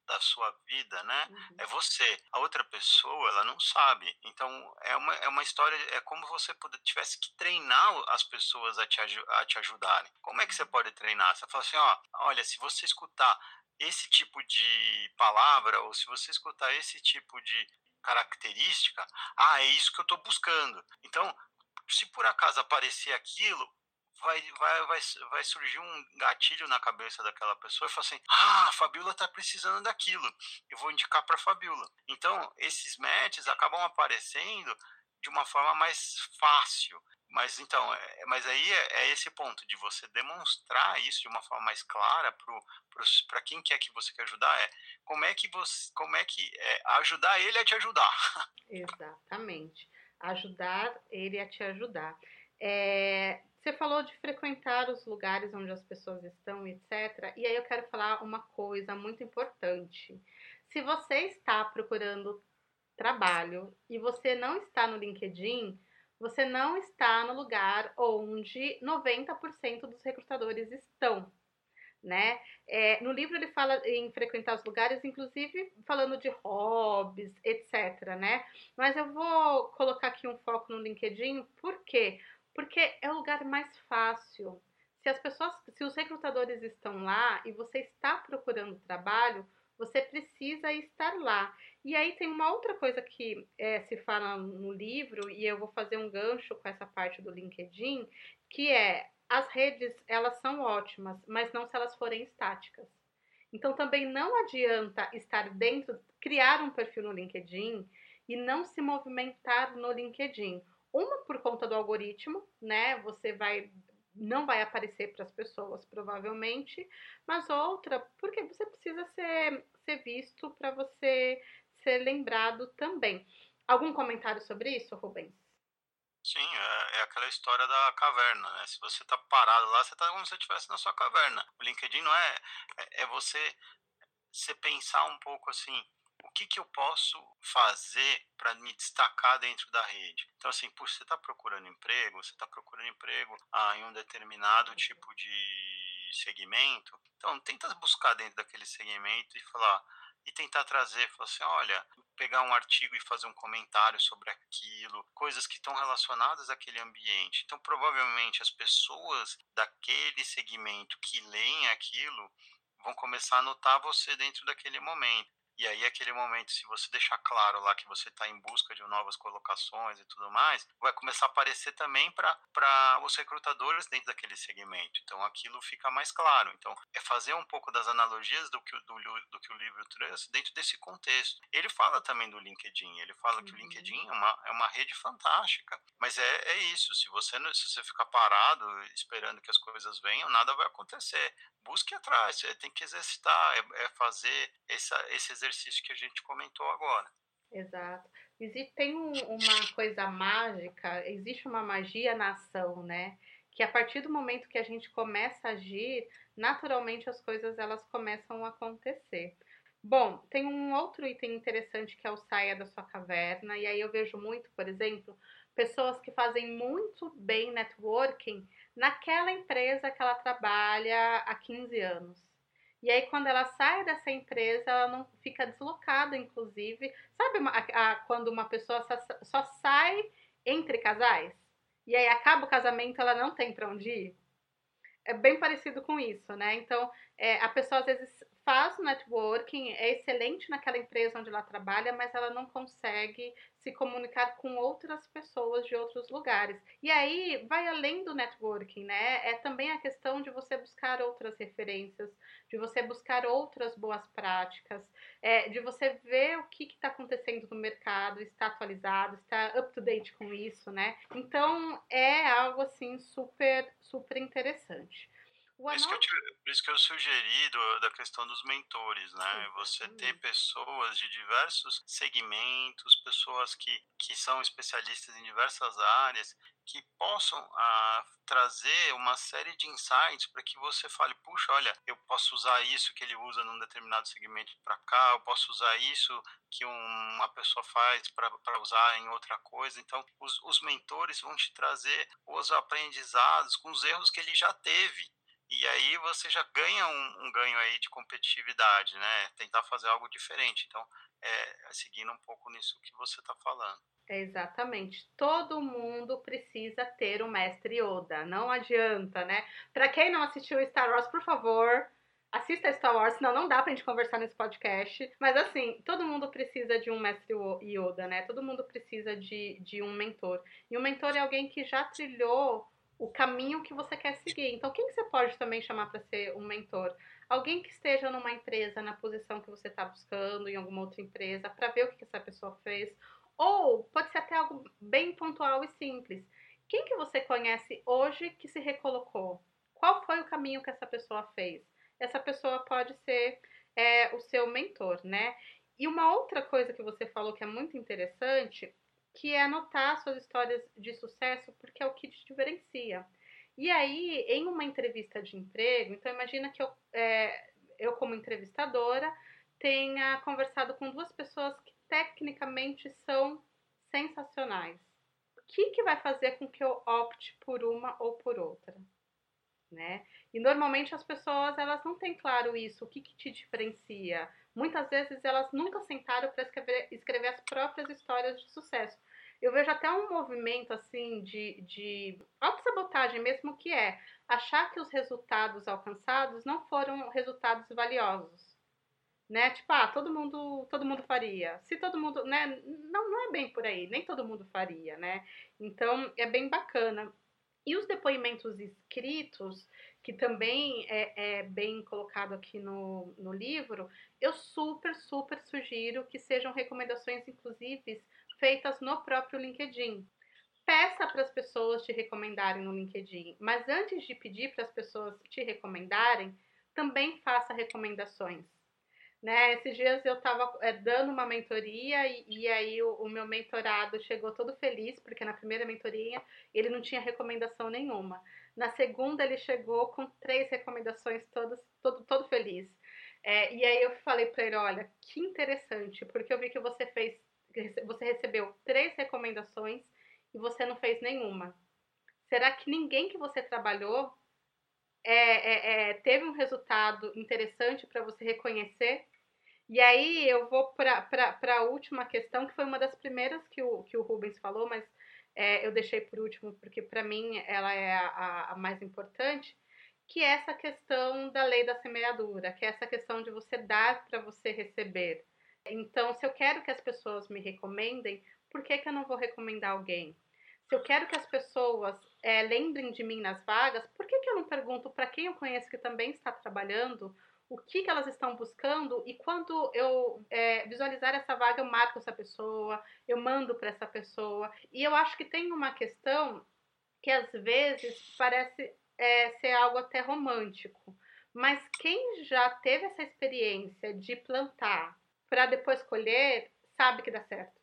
da sua vida, né? Uhum. É você. A outra pessoa, ela não sabe. Então, é uma, é uma história, é como você puder, tivesse que treinar as pessoas a te, a te ajudarem. Como é que você uhum. pode treinar? Você fala assim, ó, olha, se você escutar esse tipo de palavra, ou se você escutar esse tipo de característica, ah, é isso que eu estou buscando. Então, se por acaso aparecer aquilo, vai, vai, vai, vai surgir um gatilho na cabeça daquela pessoa e falar assim: ah, a Fabiola está precisando daquilo, eu vou indicar para a Fabiola. Então, esses matches acabam aparecendo de uma forma mais fácil. Mas então, é, mas aí é, é, esse ponto de você demonstrar isso de uma forma mais clara para quem quer que você quer ajudar é como é que você como é que é, ajudar ele a te ajudar. Exatamente, ajudar ele a te ajudar. É, você falou de frequentar os lugares onde as pessoas estão, etc. E aí eu quero falar uma coisa muito importante. Se você está procurando trabalho e você não está no LinkedIn, você não está no lugar onde 90% dos recrutadores estão. né? É, no livro ele fala em frequentar os lugares, inclusive falando de hobbies, etc, né? Mas eu vou colocar aqui um foco no LinkedIn, por quê? Porque é o lugar mais fácil. Se as pessoas, se os recrutadores estão lá e você está procurando trabalho, você precisa estar lá. E aí tem uma outra coisa que é, se fala no livro, e eu vou fazer um gancho com essa parte do LinkedIn, que é as redes, elas são ótimas, mas não se elas forem estáticas. Então também não adianta estar dentro, criar um perfil no LinkedIn e não se movimentar no LinkedIn. Uma por conta do algoritmo, né? Você vai não vai aparecer para as pessoas, provavelmente, mas outra, porque você precisa ser, ser visto para você ser lembrado também. Algum comentário sobre isso, Rubens? Sim, é, é, aquela história da caverna, né? Se você tá parado lá, você tá como se estivesse na sua caverna. O LinkedIn não é, é, é você, você pensar um pouco assim, o que, que eu posso fazer para me destacar dentro da rede? Então, assim, por você está procurando emprego, você está procurando emprego ah, em um determinado uhum. tipo de segmento, então tenta buscar dentro daquele segmento e falar e tentar trazer, falar assim, olha, pegar um artigo e fazer um comentário sobre aquilo, coisas que estão relacionadas àquele ambiente. Então, provavelmente as pessoas daquele segmento que leem aquilo vão começar a notar você dentro daquele momento. E aí, aquele momento, se você deixar claro lá que você está em busca de novas colocações e tudo mais, vai começar a aparecer também para os recrutadores dentro daquele segmento. Então, aquilo fica mais claro. Então, é fazer um pouco das analogias do que, do, do que o livro trouxe dentro desse contexto. Ele fala também do LinkedIn. Ele fala uhum. que o uhum. LinkedIn é uma, é uma rede fantástica. Mas é, é isso. Se você, se você ficar parado esperando que as coisas venham, nada vai acontecer busque atrás, você tem que exercitar, é, é fazer essa, esse exercício que a gente comentou agora. Exato. Existe, tem um, uma coisa mágica, existe uma magia na ação, né? Que a partir do momento que a gente começa a agir, naturalmente as coisas elas começam a acontecer. Bom, tem um outro item interessante que é o saia da sua caverna, e aí eu vejo muito, por exemplo, pessoas que fazem muito bem networking, naquela empresa que ela trabalha há 15 anos. E aí, quando ela sai dessa empresa, ela não fica deslocada, inclusive. Sabe a, a, quando uma pessoa só, só, sai entre casais? E aí acaba o casamento, ela não tem para onde ir? É bem parecido com isso, né? Então, é, a pessoa às vezes faz networking, é excelente naquela empresa onde ela trabalha, mas ela não consegue se comunicar com outras pessoas de outros lugares. E aí vai além do networking, né? É também a questão de você buscar outras referências, de você buscar outras boas práticas, é, de você ver o que está acontecendo no mercado, está atualizado, está up to date com isso, né? Então é algo assim super, super interessante. Por isso, que eu por isso que eu sugeri do, da questão dos mentores, né? Você ter pessoas de diversos segmentos, pessoas que, que são especialistas em diversas áreas, que possam ah, trazer uma série de insights para que você fale, puxa, olha, eu posso usar isso que ele usa num determinado segmento para cá, eu posso usar isso que um, uma pessoa faz para usar em outra coisa. Então, os, os mentores vão te trazer os aprendizados com os erros que ele já teve e aí você já ganha um, um, ganho aí de competitividade, né? Tentar fazer algo diferente. Então, é, é seguindo um pouco nisso que você está falando. Exatamente. Todo mundo precisa ter o mestre Yoda. Não adianta, né? Para quem não assistiu Star Wars, por favor, assista Star Wars, senão não dá pra gente conversar nesse podcast. Mas assim, todo mundo precisa de um mestre Yoda, né? Todo mundo precisa de, de um mentor. E um mentor é alguém que já trilhou o caminho que você quer seguir. Então, quem que você pode também chamar para ser um mentor? Alguém que esteja numa empresa na posição que você está buscando, em alguma outra empresa, para ver o que, que essa pessoa fez. Ou pode ser até algo bem pontual e simples. Quem que você conhece hoje que se recolocou? Qual foi o caminho que essa pessoa fez? Essa pessoa pode ser é, o seu mentor, né? E uma outra coisa que você falou que é muito interessante que é anotar suas histórias de sucesso, porque é o que te diferencia. E aí, em uma entrevista de emprego, então imagina que eu, é, eu como entrevistadora, tenha conversado com duas pessoas que tecnicamente são sensacionais. O que, que vai fazer com que eu opte por uma ou por outra? né? E normalmente as pessoas elas não têm claro isso, o que, que te diferencia. Muitas vezes elas nunca sentaram para escrever, escrever as próprias histórias de sucesso. Eu vejo até um movimento assim de, de autossabotagem mesmo que é achar que os resultados alcançados não foram resultados valiosos. Né? Tipo, ah, todo mundo, todo mundo faria. Se todo mundo, né? Não, não é bem por aí, nem todo mundo faria, né? Então, é bem bacana. E os depoimentos escritos, que também é, é, bem colocado aqui no, no livro, eu super, super sugiro que sejam recomendações, inclusive, feitas no próprio LinkedIn. Peça para as pessoas te recomendarem no LinkedIn, mas antes de pedir para as pessoas te recomendarem, também faça recomendações. Né? Esses dias eu estava é, dando uma mentoria e, e aí o, o, meu mentorado chegou todo feliz, porque na primeira mentoria ele não tinha recomendação nenhuma. Na segunda ele chegou com três recomendações, todas, todo, todo feliz. É, e aí eu falei para ele, olha, que interessante, porque eu vi que você fez, você recebeu três recomendações e você não fez nenhuma. Será que ninguém que você trabalhou é, é, é teve um resultado interessante para você reconhecer? E aí eu vou para a última questão, que foi uma das primeiras que o, que o Rubens falou, mas é, eu deixei por último porque para mim ela é a, a, mais importante, que é essa questão da lei da semeadura, que é essa questão de você dar para você receber. Então, se eu quero que as pessoas me recomendem, por que, que eu não vou recomendar alguém? Se eu quero que as pessoas é, lembrem de mim nas vagas, por que, que eu não pergunto para quem eu conheço que também está trabalhando o que, que elas estão buscando e quando eu é, visualizar essa vaga, eu marco essa pessoa, eu mando para essa pessoa. E eu acho que tem uma questão que às vezes parece é, ser algo até romântico, mas quem já teve essa experiência de plantar para depois colher, sabe que dá certo.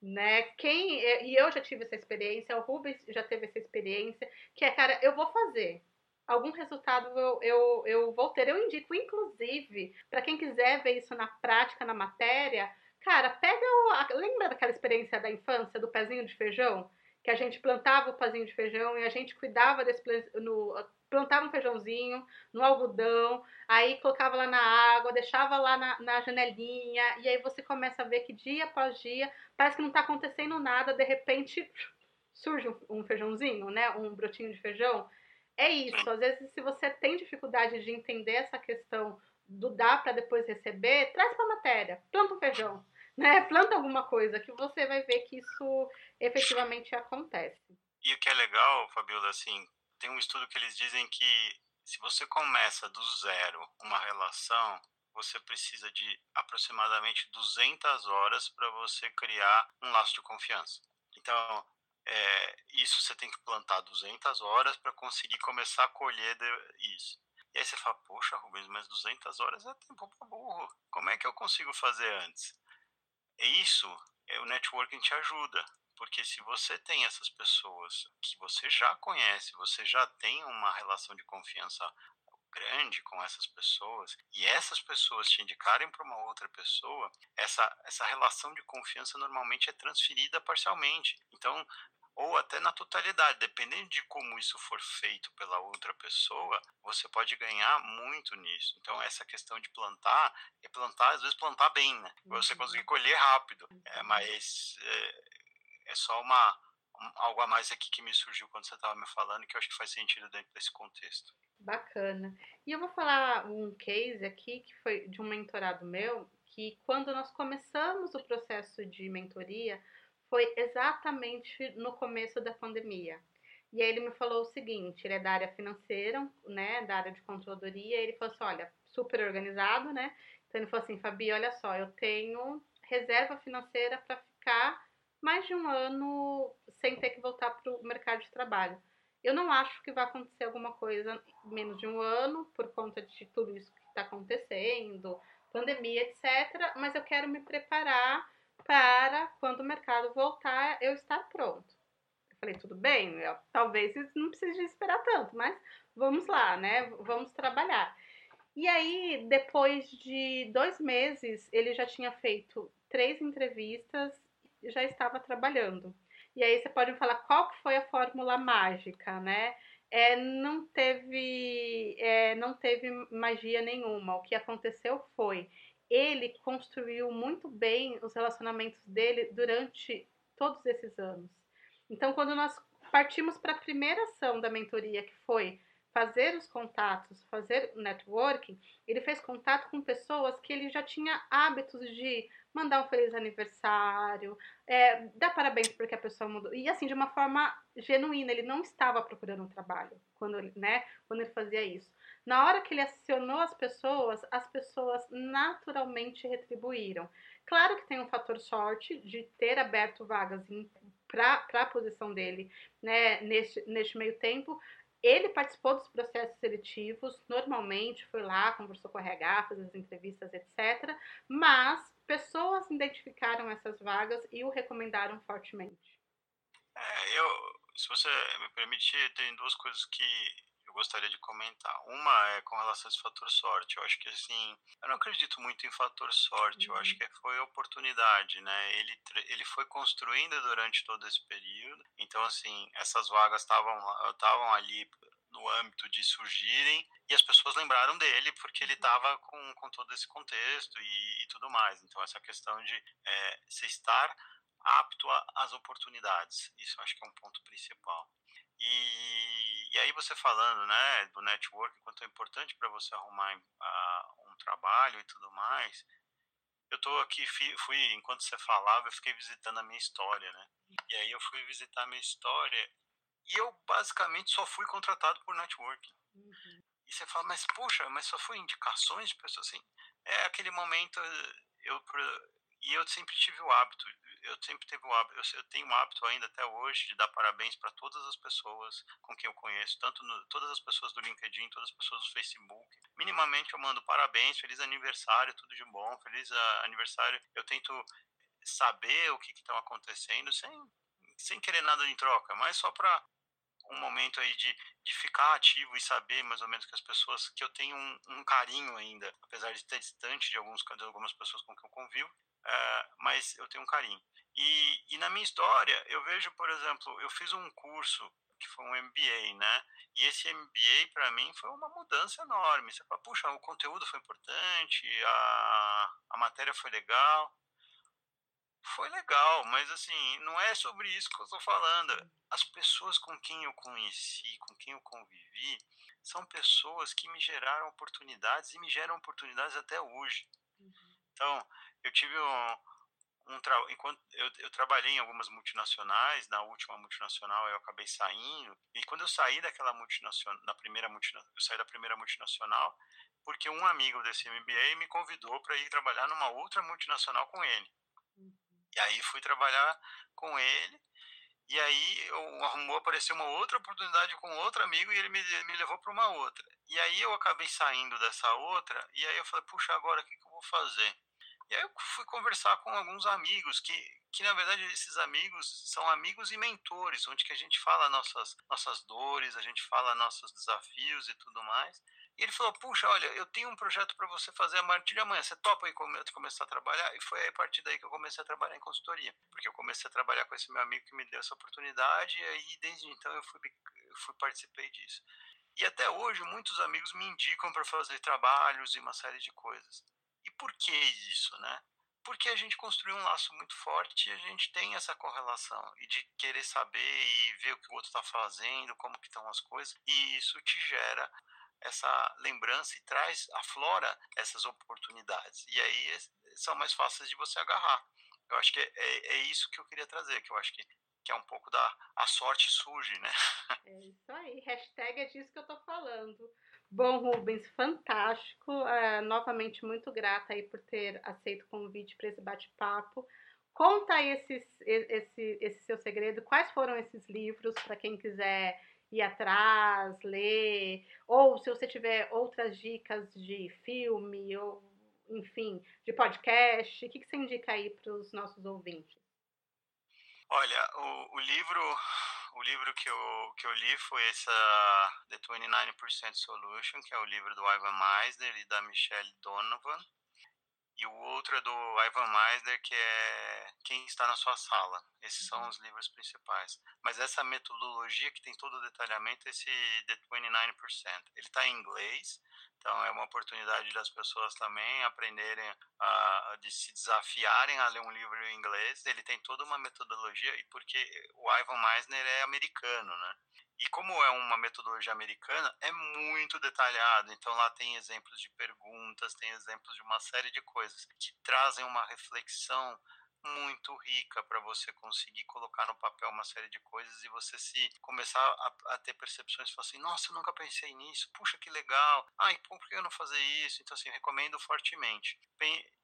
Né? Quem e eu já tive essa experiência, o Rubens já teve essa experiência, que é, cara, eu vou fazer algum resultado eu, eu, eu vou ter. Eu indico, inclusive, para quem quiser ver isso na prática, na matéria, cara, pega o. Lembra daquela experiência da infância, do pezinho de feijão? Que a gente plantava o pezinho de feijão e a gente cuidava desse. No, plantava um feijãozinho no algodão, aí colocava lá na água, deixava lá na, na janelinha, e aí você começa a ver que dia após dia parece que não está acontecendo nada, de repente surge um, um feijãozinho, né? Um brotinho de feijão. É isso. Às vezes, se você tem dificuldade de entender essa questão do dar para depois receber, traz para a matéria, planta um feijão, né? Planta alguma coisa que você vai ver que isso efetivamente acontece. E o que é legal, Fabiola, assim, tem um estudo que eles dizem que se você começa do zero uma relação, você precisa de aproximadamente 200 horas para você criar um laço de confiança. Então, é, isso você tem que plantar 200 horas para conseguir começar a colher isso. E aí você fala, poxa, Rubens, mas 200 horas é tempo para burro. Como é que eu consigo fazer antes? E isso, é, o networking te ajuda. Porque se você tem essas pessoas que você já conhece, você já tem uma relação de confiança grande com essas pessoas e essas pessoas te indicarem para uma outra pessoa, essa, essa relação de confiança normalmente é transferida parcialmente. Então, ou até na totalidade, dependendo de como isso for feito pela outra pessoa, você pode ganhar muito nisso. Então, essa questão de plantar, é plantar, às vezes plantar bem, né? Você uhum. conseguir colher rápido, é, mas é, é só uma, um, algo a mais aqui que me surgiu quando você estava me falando, que eu acho que faz sentido dentro desse contexto. Bacana. E eu vou falar um case aqui, que foi de um mentorado meu, que quando nós começamos o processo de mentoria, foi exatamente no começo da pandemia. E aí ele me falou o seguinte, ele é da área financeira, né, da área de controladoria, ele falou assim, olha, super organizado, né? Então ele falou assim, Fabi, olha só, eu tenho reserva financeira para ficar mais de um ano sem ter que voltar para o mercado de trabalho. Eu não acho que vai acontecer alguma coisa menos de um ano, por conta de tudo isso que está acontecendo, pandemia, etc. Mas eu quero me preparar para quando o mercado voltar eu estar pronto. Eu falei, tudo bem, eu, talvez não precise esperar tanto, mas vamos lá, né? Vamos trabalhar. E aí, depois de dois meses, ele já tinha feito três entrevistas já estava trabalhando. E aí você pode me falar qual que foi a fórmula mágica, né? é, não teve é, não teve magia nenhuma. O que aconteceu foi ele construiu muito bem os relacionamentos dele durante todos esses anos. Então, quando nós partimos para a primeira ação da mentoria, que foi fazer os contatos, fazer networking, ele fez contato com pessoas que ele já tinha hábitos de mandar um feliz aniversário, é, dar parabéns porque a pessoa mudou. E assim, de uma forma genuína, ele não estava procurando um trabalho quando ele, né, quando ele fazia isso. Na hora que ele acionou as pessoas, as pessoas naturalmente retribuíram. Claro que tem um fator sorte de ter aberto vagas para a posição dele né, neste, neste meio tempo, ele participou dos processos seletivos, normalmente foi lá, conversou com o RH, fez as entrevistas, etc. Mas pessoas identificaram essas vagas e o recomendaram fortemente. É, eu, se você me permitir, tem duas coisas que eu gostaria de comentar. Uma é com relação a esse fator sorte. Eu acho que assim, eu não acredito muito em fator sorte. Uhum. Eu acho uhum. que foi oportunidade, né? Ele ele foi construindo durante todo esse período. Então assim, essas vagas estavam estavam ali no âmbito de surgirem e as pessoas lembraram dele porque ele estava uhum. com, com todo esse contexto e, e, tudo mais. Então, essa questão de é, se estar apto às oportunidades, isso acho que é um ponto principal. E, e aí você falando né, do network, quanto é importante para você arrumar uh, um trabalho e tudo mais, eu tô aqui, fui, enquanto você falava, eu fiquei visitando a minha história, né? E aí eu fui visitar a minha história e eu basicamente só fui contratado por networking. Uhum. E você fala, mas poxa, mas só foi indicações de pessoas assim. É aquele momento, eu, e eu sempre tive o hábito, eu sempre tive o hábito, eu, eu tenho o hábito ainda até hoje de dar parabéns para todas as pessoas com quem eu conheço, tanto no, todas as pessoas do LinkedIn, todas as pessoas do Facebook. Minimamente eu mando parabéns, feliz aniversário, tudo de bom, feliz aniversário. Eu tento saber o que estão acontecendo sem sem querer nada em troca, mas só para um momento aí de, de ficar ativo e saber mais ou menos que as pessoas, que eu tenho um, um carinho ainda, apesar de estar distante de, alguns, de algumas pessoas com quem eu convivo, é, mas eu tenho um carinho. E, e na minha história, eu vejo, por exemplo, eu fiz um curso que foi um MBA, né? E esse MBA para mim foi uma mudança enorme. Você fala, puxa, o conteúdo foi importante, a, a matéria foi legal, foi legal, mas assim, não é sobre isso que eu estou falando. As pessoas com quem eu conheci, com quem eu convivi, são pessoas que me geraram oportunidades e me geram oportunidades até hoje. Uhum. Então, eu tive um, um tra... enquanto eu, eu trabalhei em algumas multinacionais, na última multinacional eu acabei saindo, e quando eu saí daquela multinacional, da primeira multinacional, eu saí da primeira multinacional, porque um amigo desse MBA me convidou para ir trabalhar numa outra multinacional com ele. E aí fui trabalhar com ele. E aí eu arrumou, apareceu uma outra oportunidade com outro amigo e ele me, me levou para uma outra. E aí eu acabei saindo dessa outra e aí eu falei, puxa, agora o que, que eu vou fazer? E aí eu fui conversar com alguns amigos que, que na verdade esses amigos são amigos e mentores, onde que a gente fala nossas nossas dores, a gente fala nossos desafios e tudo mais. E ele falou: Puxa, olha, eu tenho um projeto para você fazer a partir de amanhã. Você topa aí começar a trabalhar? E foi a partir daí que eu comecei a trabalhar em consultoria. Porque eu comecei a trabalhar com esse meu amigo que me deu essa oportunidade. E aí, desde então, eu fui, eu fui participei disso. E até hoje, muitos amigos me indicam para fazer trabalhos e uma série de coisas. E por que isso, né? Porque a gente construiu um laço muito forte e a gente tem essa correlação e de querer saber e ver o que o outro está fazendo, como que estão as coisas, e isso te gera essa lembrança e traz, aflora essas oportunidades. E aí são mais fáceis de você agarrar. Eu acho que é, é, é isso que eu queria trazer, que eu acho que, que é um pouco da a sorte surge, né? É isso aí, hashtag é disso que eu tô falando. Bom, Rubens, fantástico. É, novamente, muito grata aí por ter aceito o convite para esse bate-papo. Conta aí esse, esse, esse seu segredo, quais foram esses livros para quem quiser ir atrás, ler, ou se você tiver outras dicas de filme, ou enfim, de podcast, o que, que você indica aí para os nossos ouvintes? Olha, o, o, livro o livro que eu, que eu li foi essa The 29% Solution, que é o livro do Ivan Meisner e da Michelle Donovan. e o outro é do Ivan Meisner, que é Quem Está na Sua Sala. Esses são uhum. os livros principais. Mas essa metodologia que tem todo o detalhamento, esse The 29%, ele está em inglês, então é uma oportunidade das pessoas também aprenderem a, de se desafiarem a ler um livro em inglês. Ele tem toda uma metodologia e porque o Ivan Meisner é americano, né? E como é uma metodologia americana, é muito detalhado. Então lá tem exemplos de perguntas, tem exemplos de uma série de coisas que trazem uma reflexão muito rica para você conseguir colocar no papel uma série de coisas e você se começar a, a ter percepções falar assim, nossa, eu nunca pensei nisso, puxa que legal, ai, por que eu não fazer isso? Então assim, recomendo fortemente.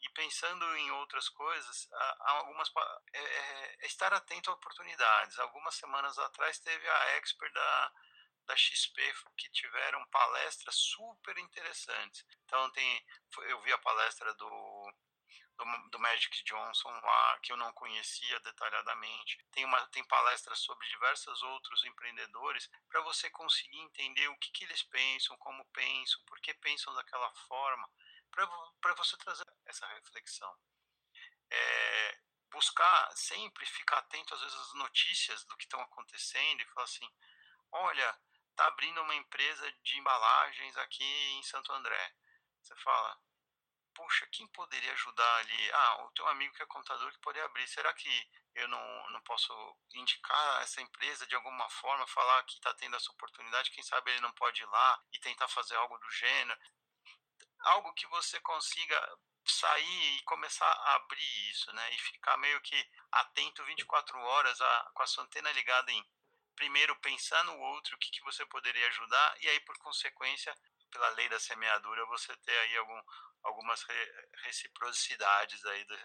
E pensando em outras coisas, algumas é, é, é estar atento a oportunidades. Algumas semanas atrás teve a expert da da XP que tiveram palestras super interessantes. Então tem, eu vi a palestra do do, do Magic Johnson lá, que eu não conhecia detalhadamente. Tem, uma, tem palestras sobre diversos outros empreendedores para você conseguir entender o que, que eles pensam, como pensam, por que pensam daquela forma, para você trazer essa reflexão. É, buscar sempre ficar atento às vezes às notícias do que estão acontecendo e falar assim, olha, tá abrindo uma empresa de embalagens aqui em Santo André. Você fala, puxa, quem poderia ajudar ali? Ah, eu tenho um amigo que é contador que pode abrir. Será que eu não, não posso indicar essa empresa de alguma forma, falar que está tendo essa oportunidade? Quem sabe ele não pode ir lá e tentar fazer algo do gênero? Algo que você consiga sair e começar a abrir isso, né? E ficar meio que atento 24 horas a, com a sua antena ligada em primeiro pensar no outro, o que, que você poderia ajudar, e aí, por consequência, pela lei da semeadura, você ter aí algum, algumas reciprocidades aí de,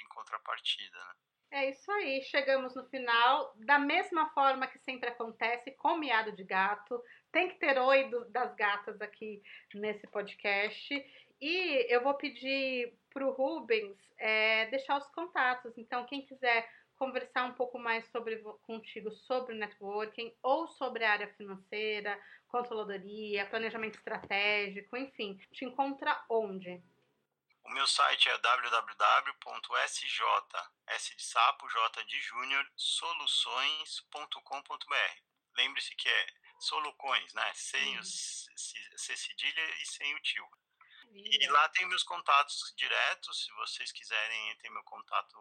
em contrapartida. Né? É isso aí, chegamos no final. Da mesma forma que sempre acontece, com miado de gato. Tem que ter oi do, das gatas aqui nesse podcast. E eu vou pedir para o Rubens é, deixar os contatos. Então, quem quiser conversar um pouco mais sobre contigo sobre o networking ou sobre a área financeira, controladoria, planejamento estratégico, enfim, te encontra onde? O meu site é www.sj, S de sapo, J de júnior, soluções.com.br. Lembre-se que é soluções, né? Sem o C cedilha e sem o tio. E lá tem meus contatos diretos, se vocês quiserem, tem meu contato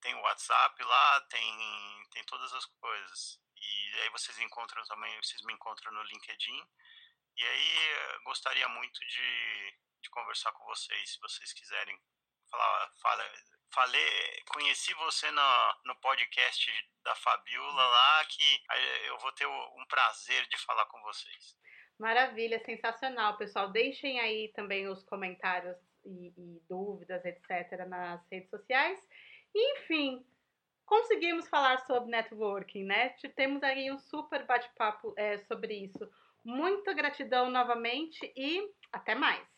tem o WhatsApp lá, tem, tem todas as coisas. E aí vocês encontram também, vocês me encontram no LinkedIn. E aí gostaria muito de, de conversar com vocês, se vocês quiserem falar, fala, falei, conheci você no, no podcast da Fabiola lá, que eu vou ter um prazer de falar com vocês. Maravilha, sensacional, pessoal. Deixem aí também os comentários e, e dúvidas, etc., nas redes sociais. Enfim, conseguimos falar sobre networking, né? Temos aí um super bate-papo é, sobre isso. Muita gratidão novamente e até mais!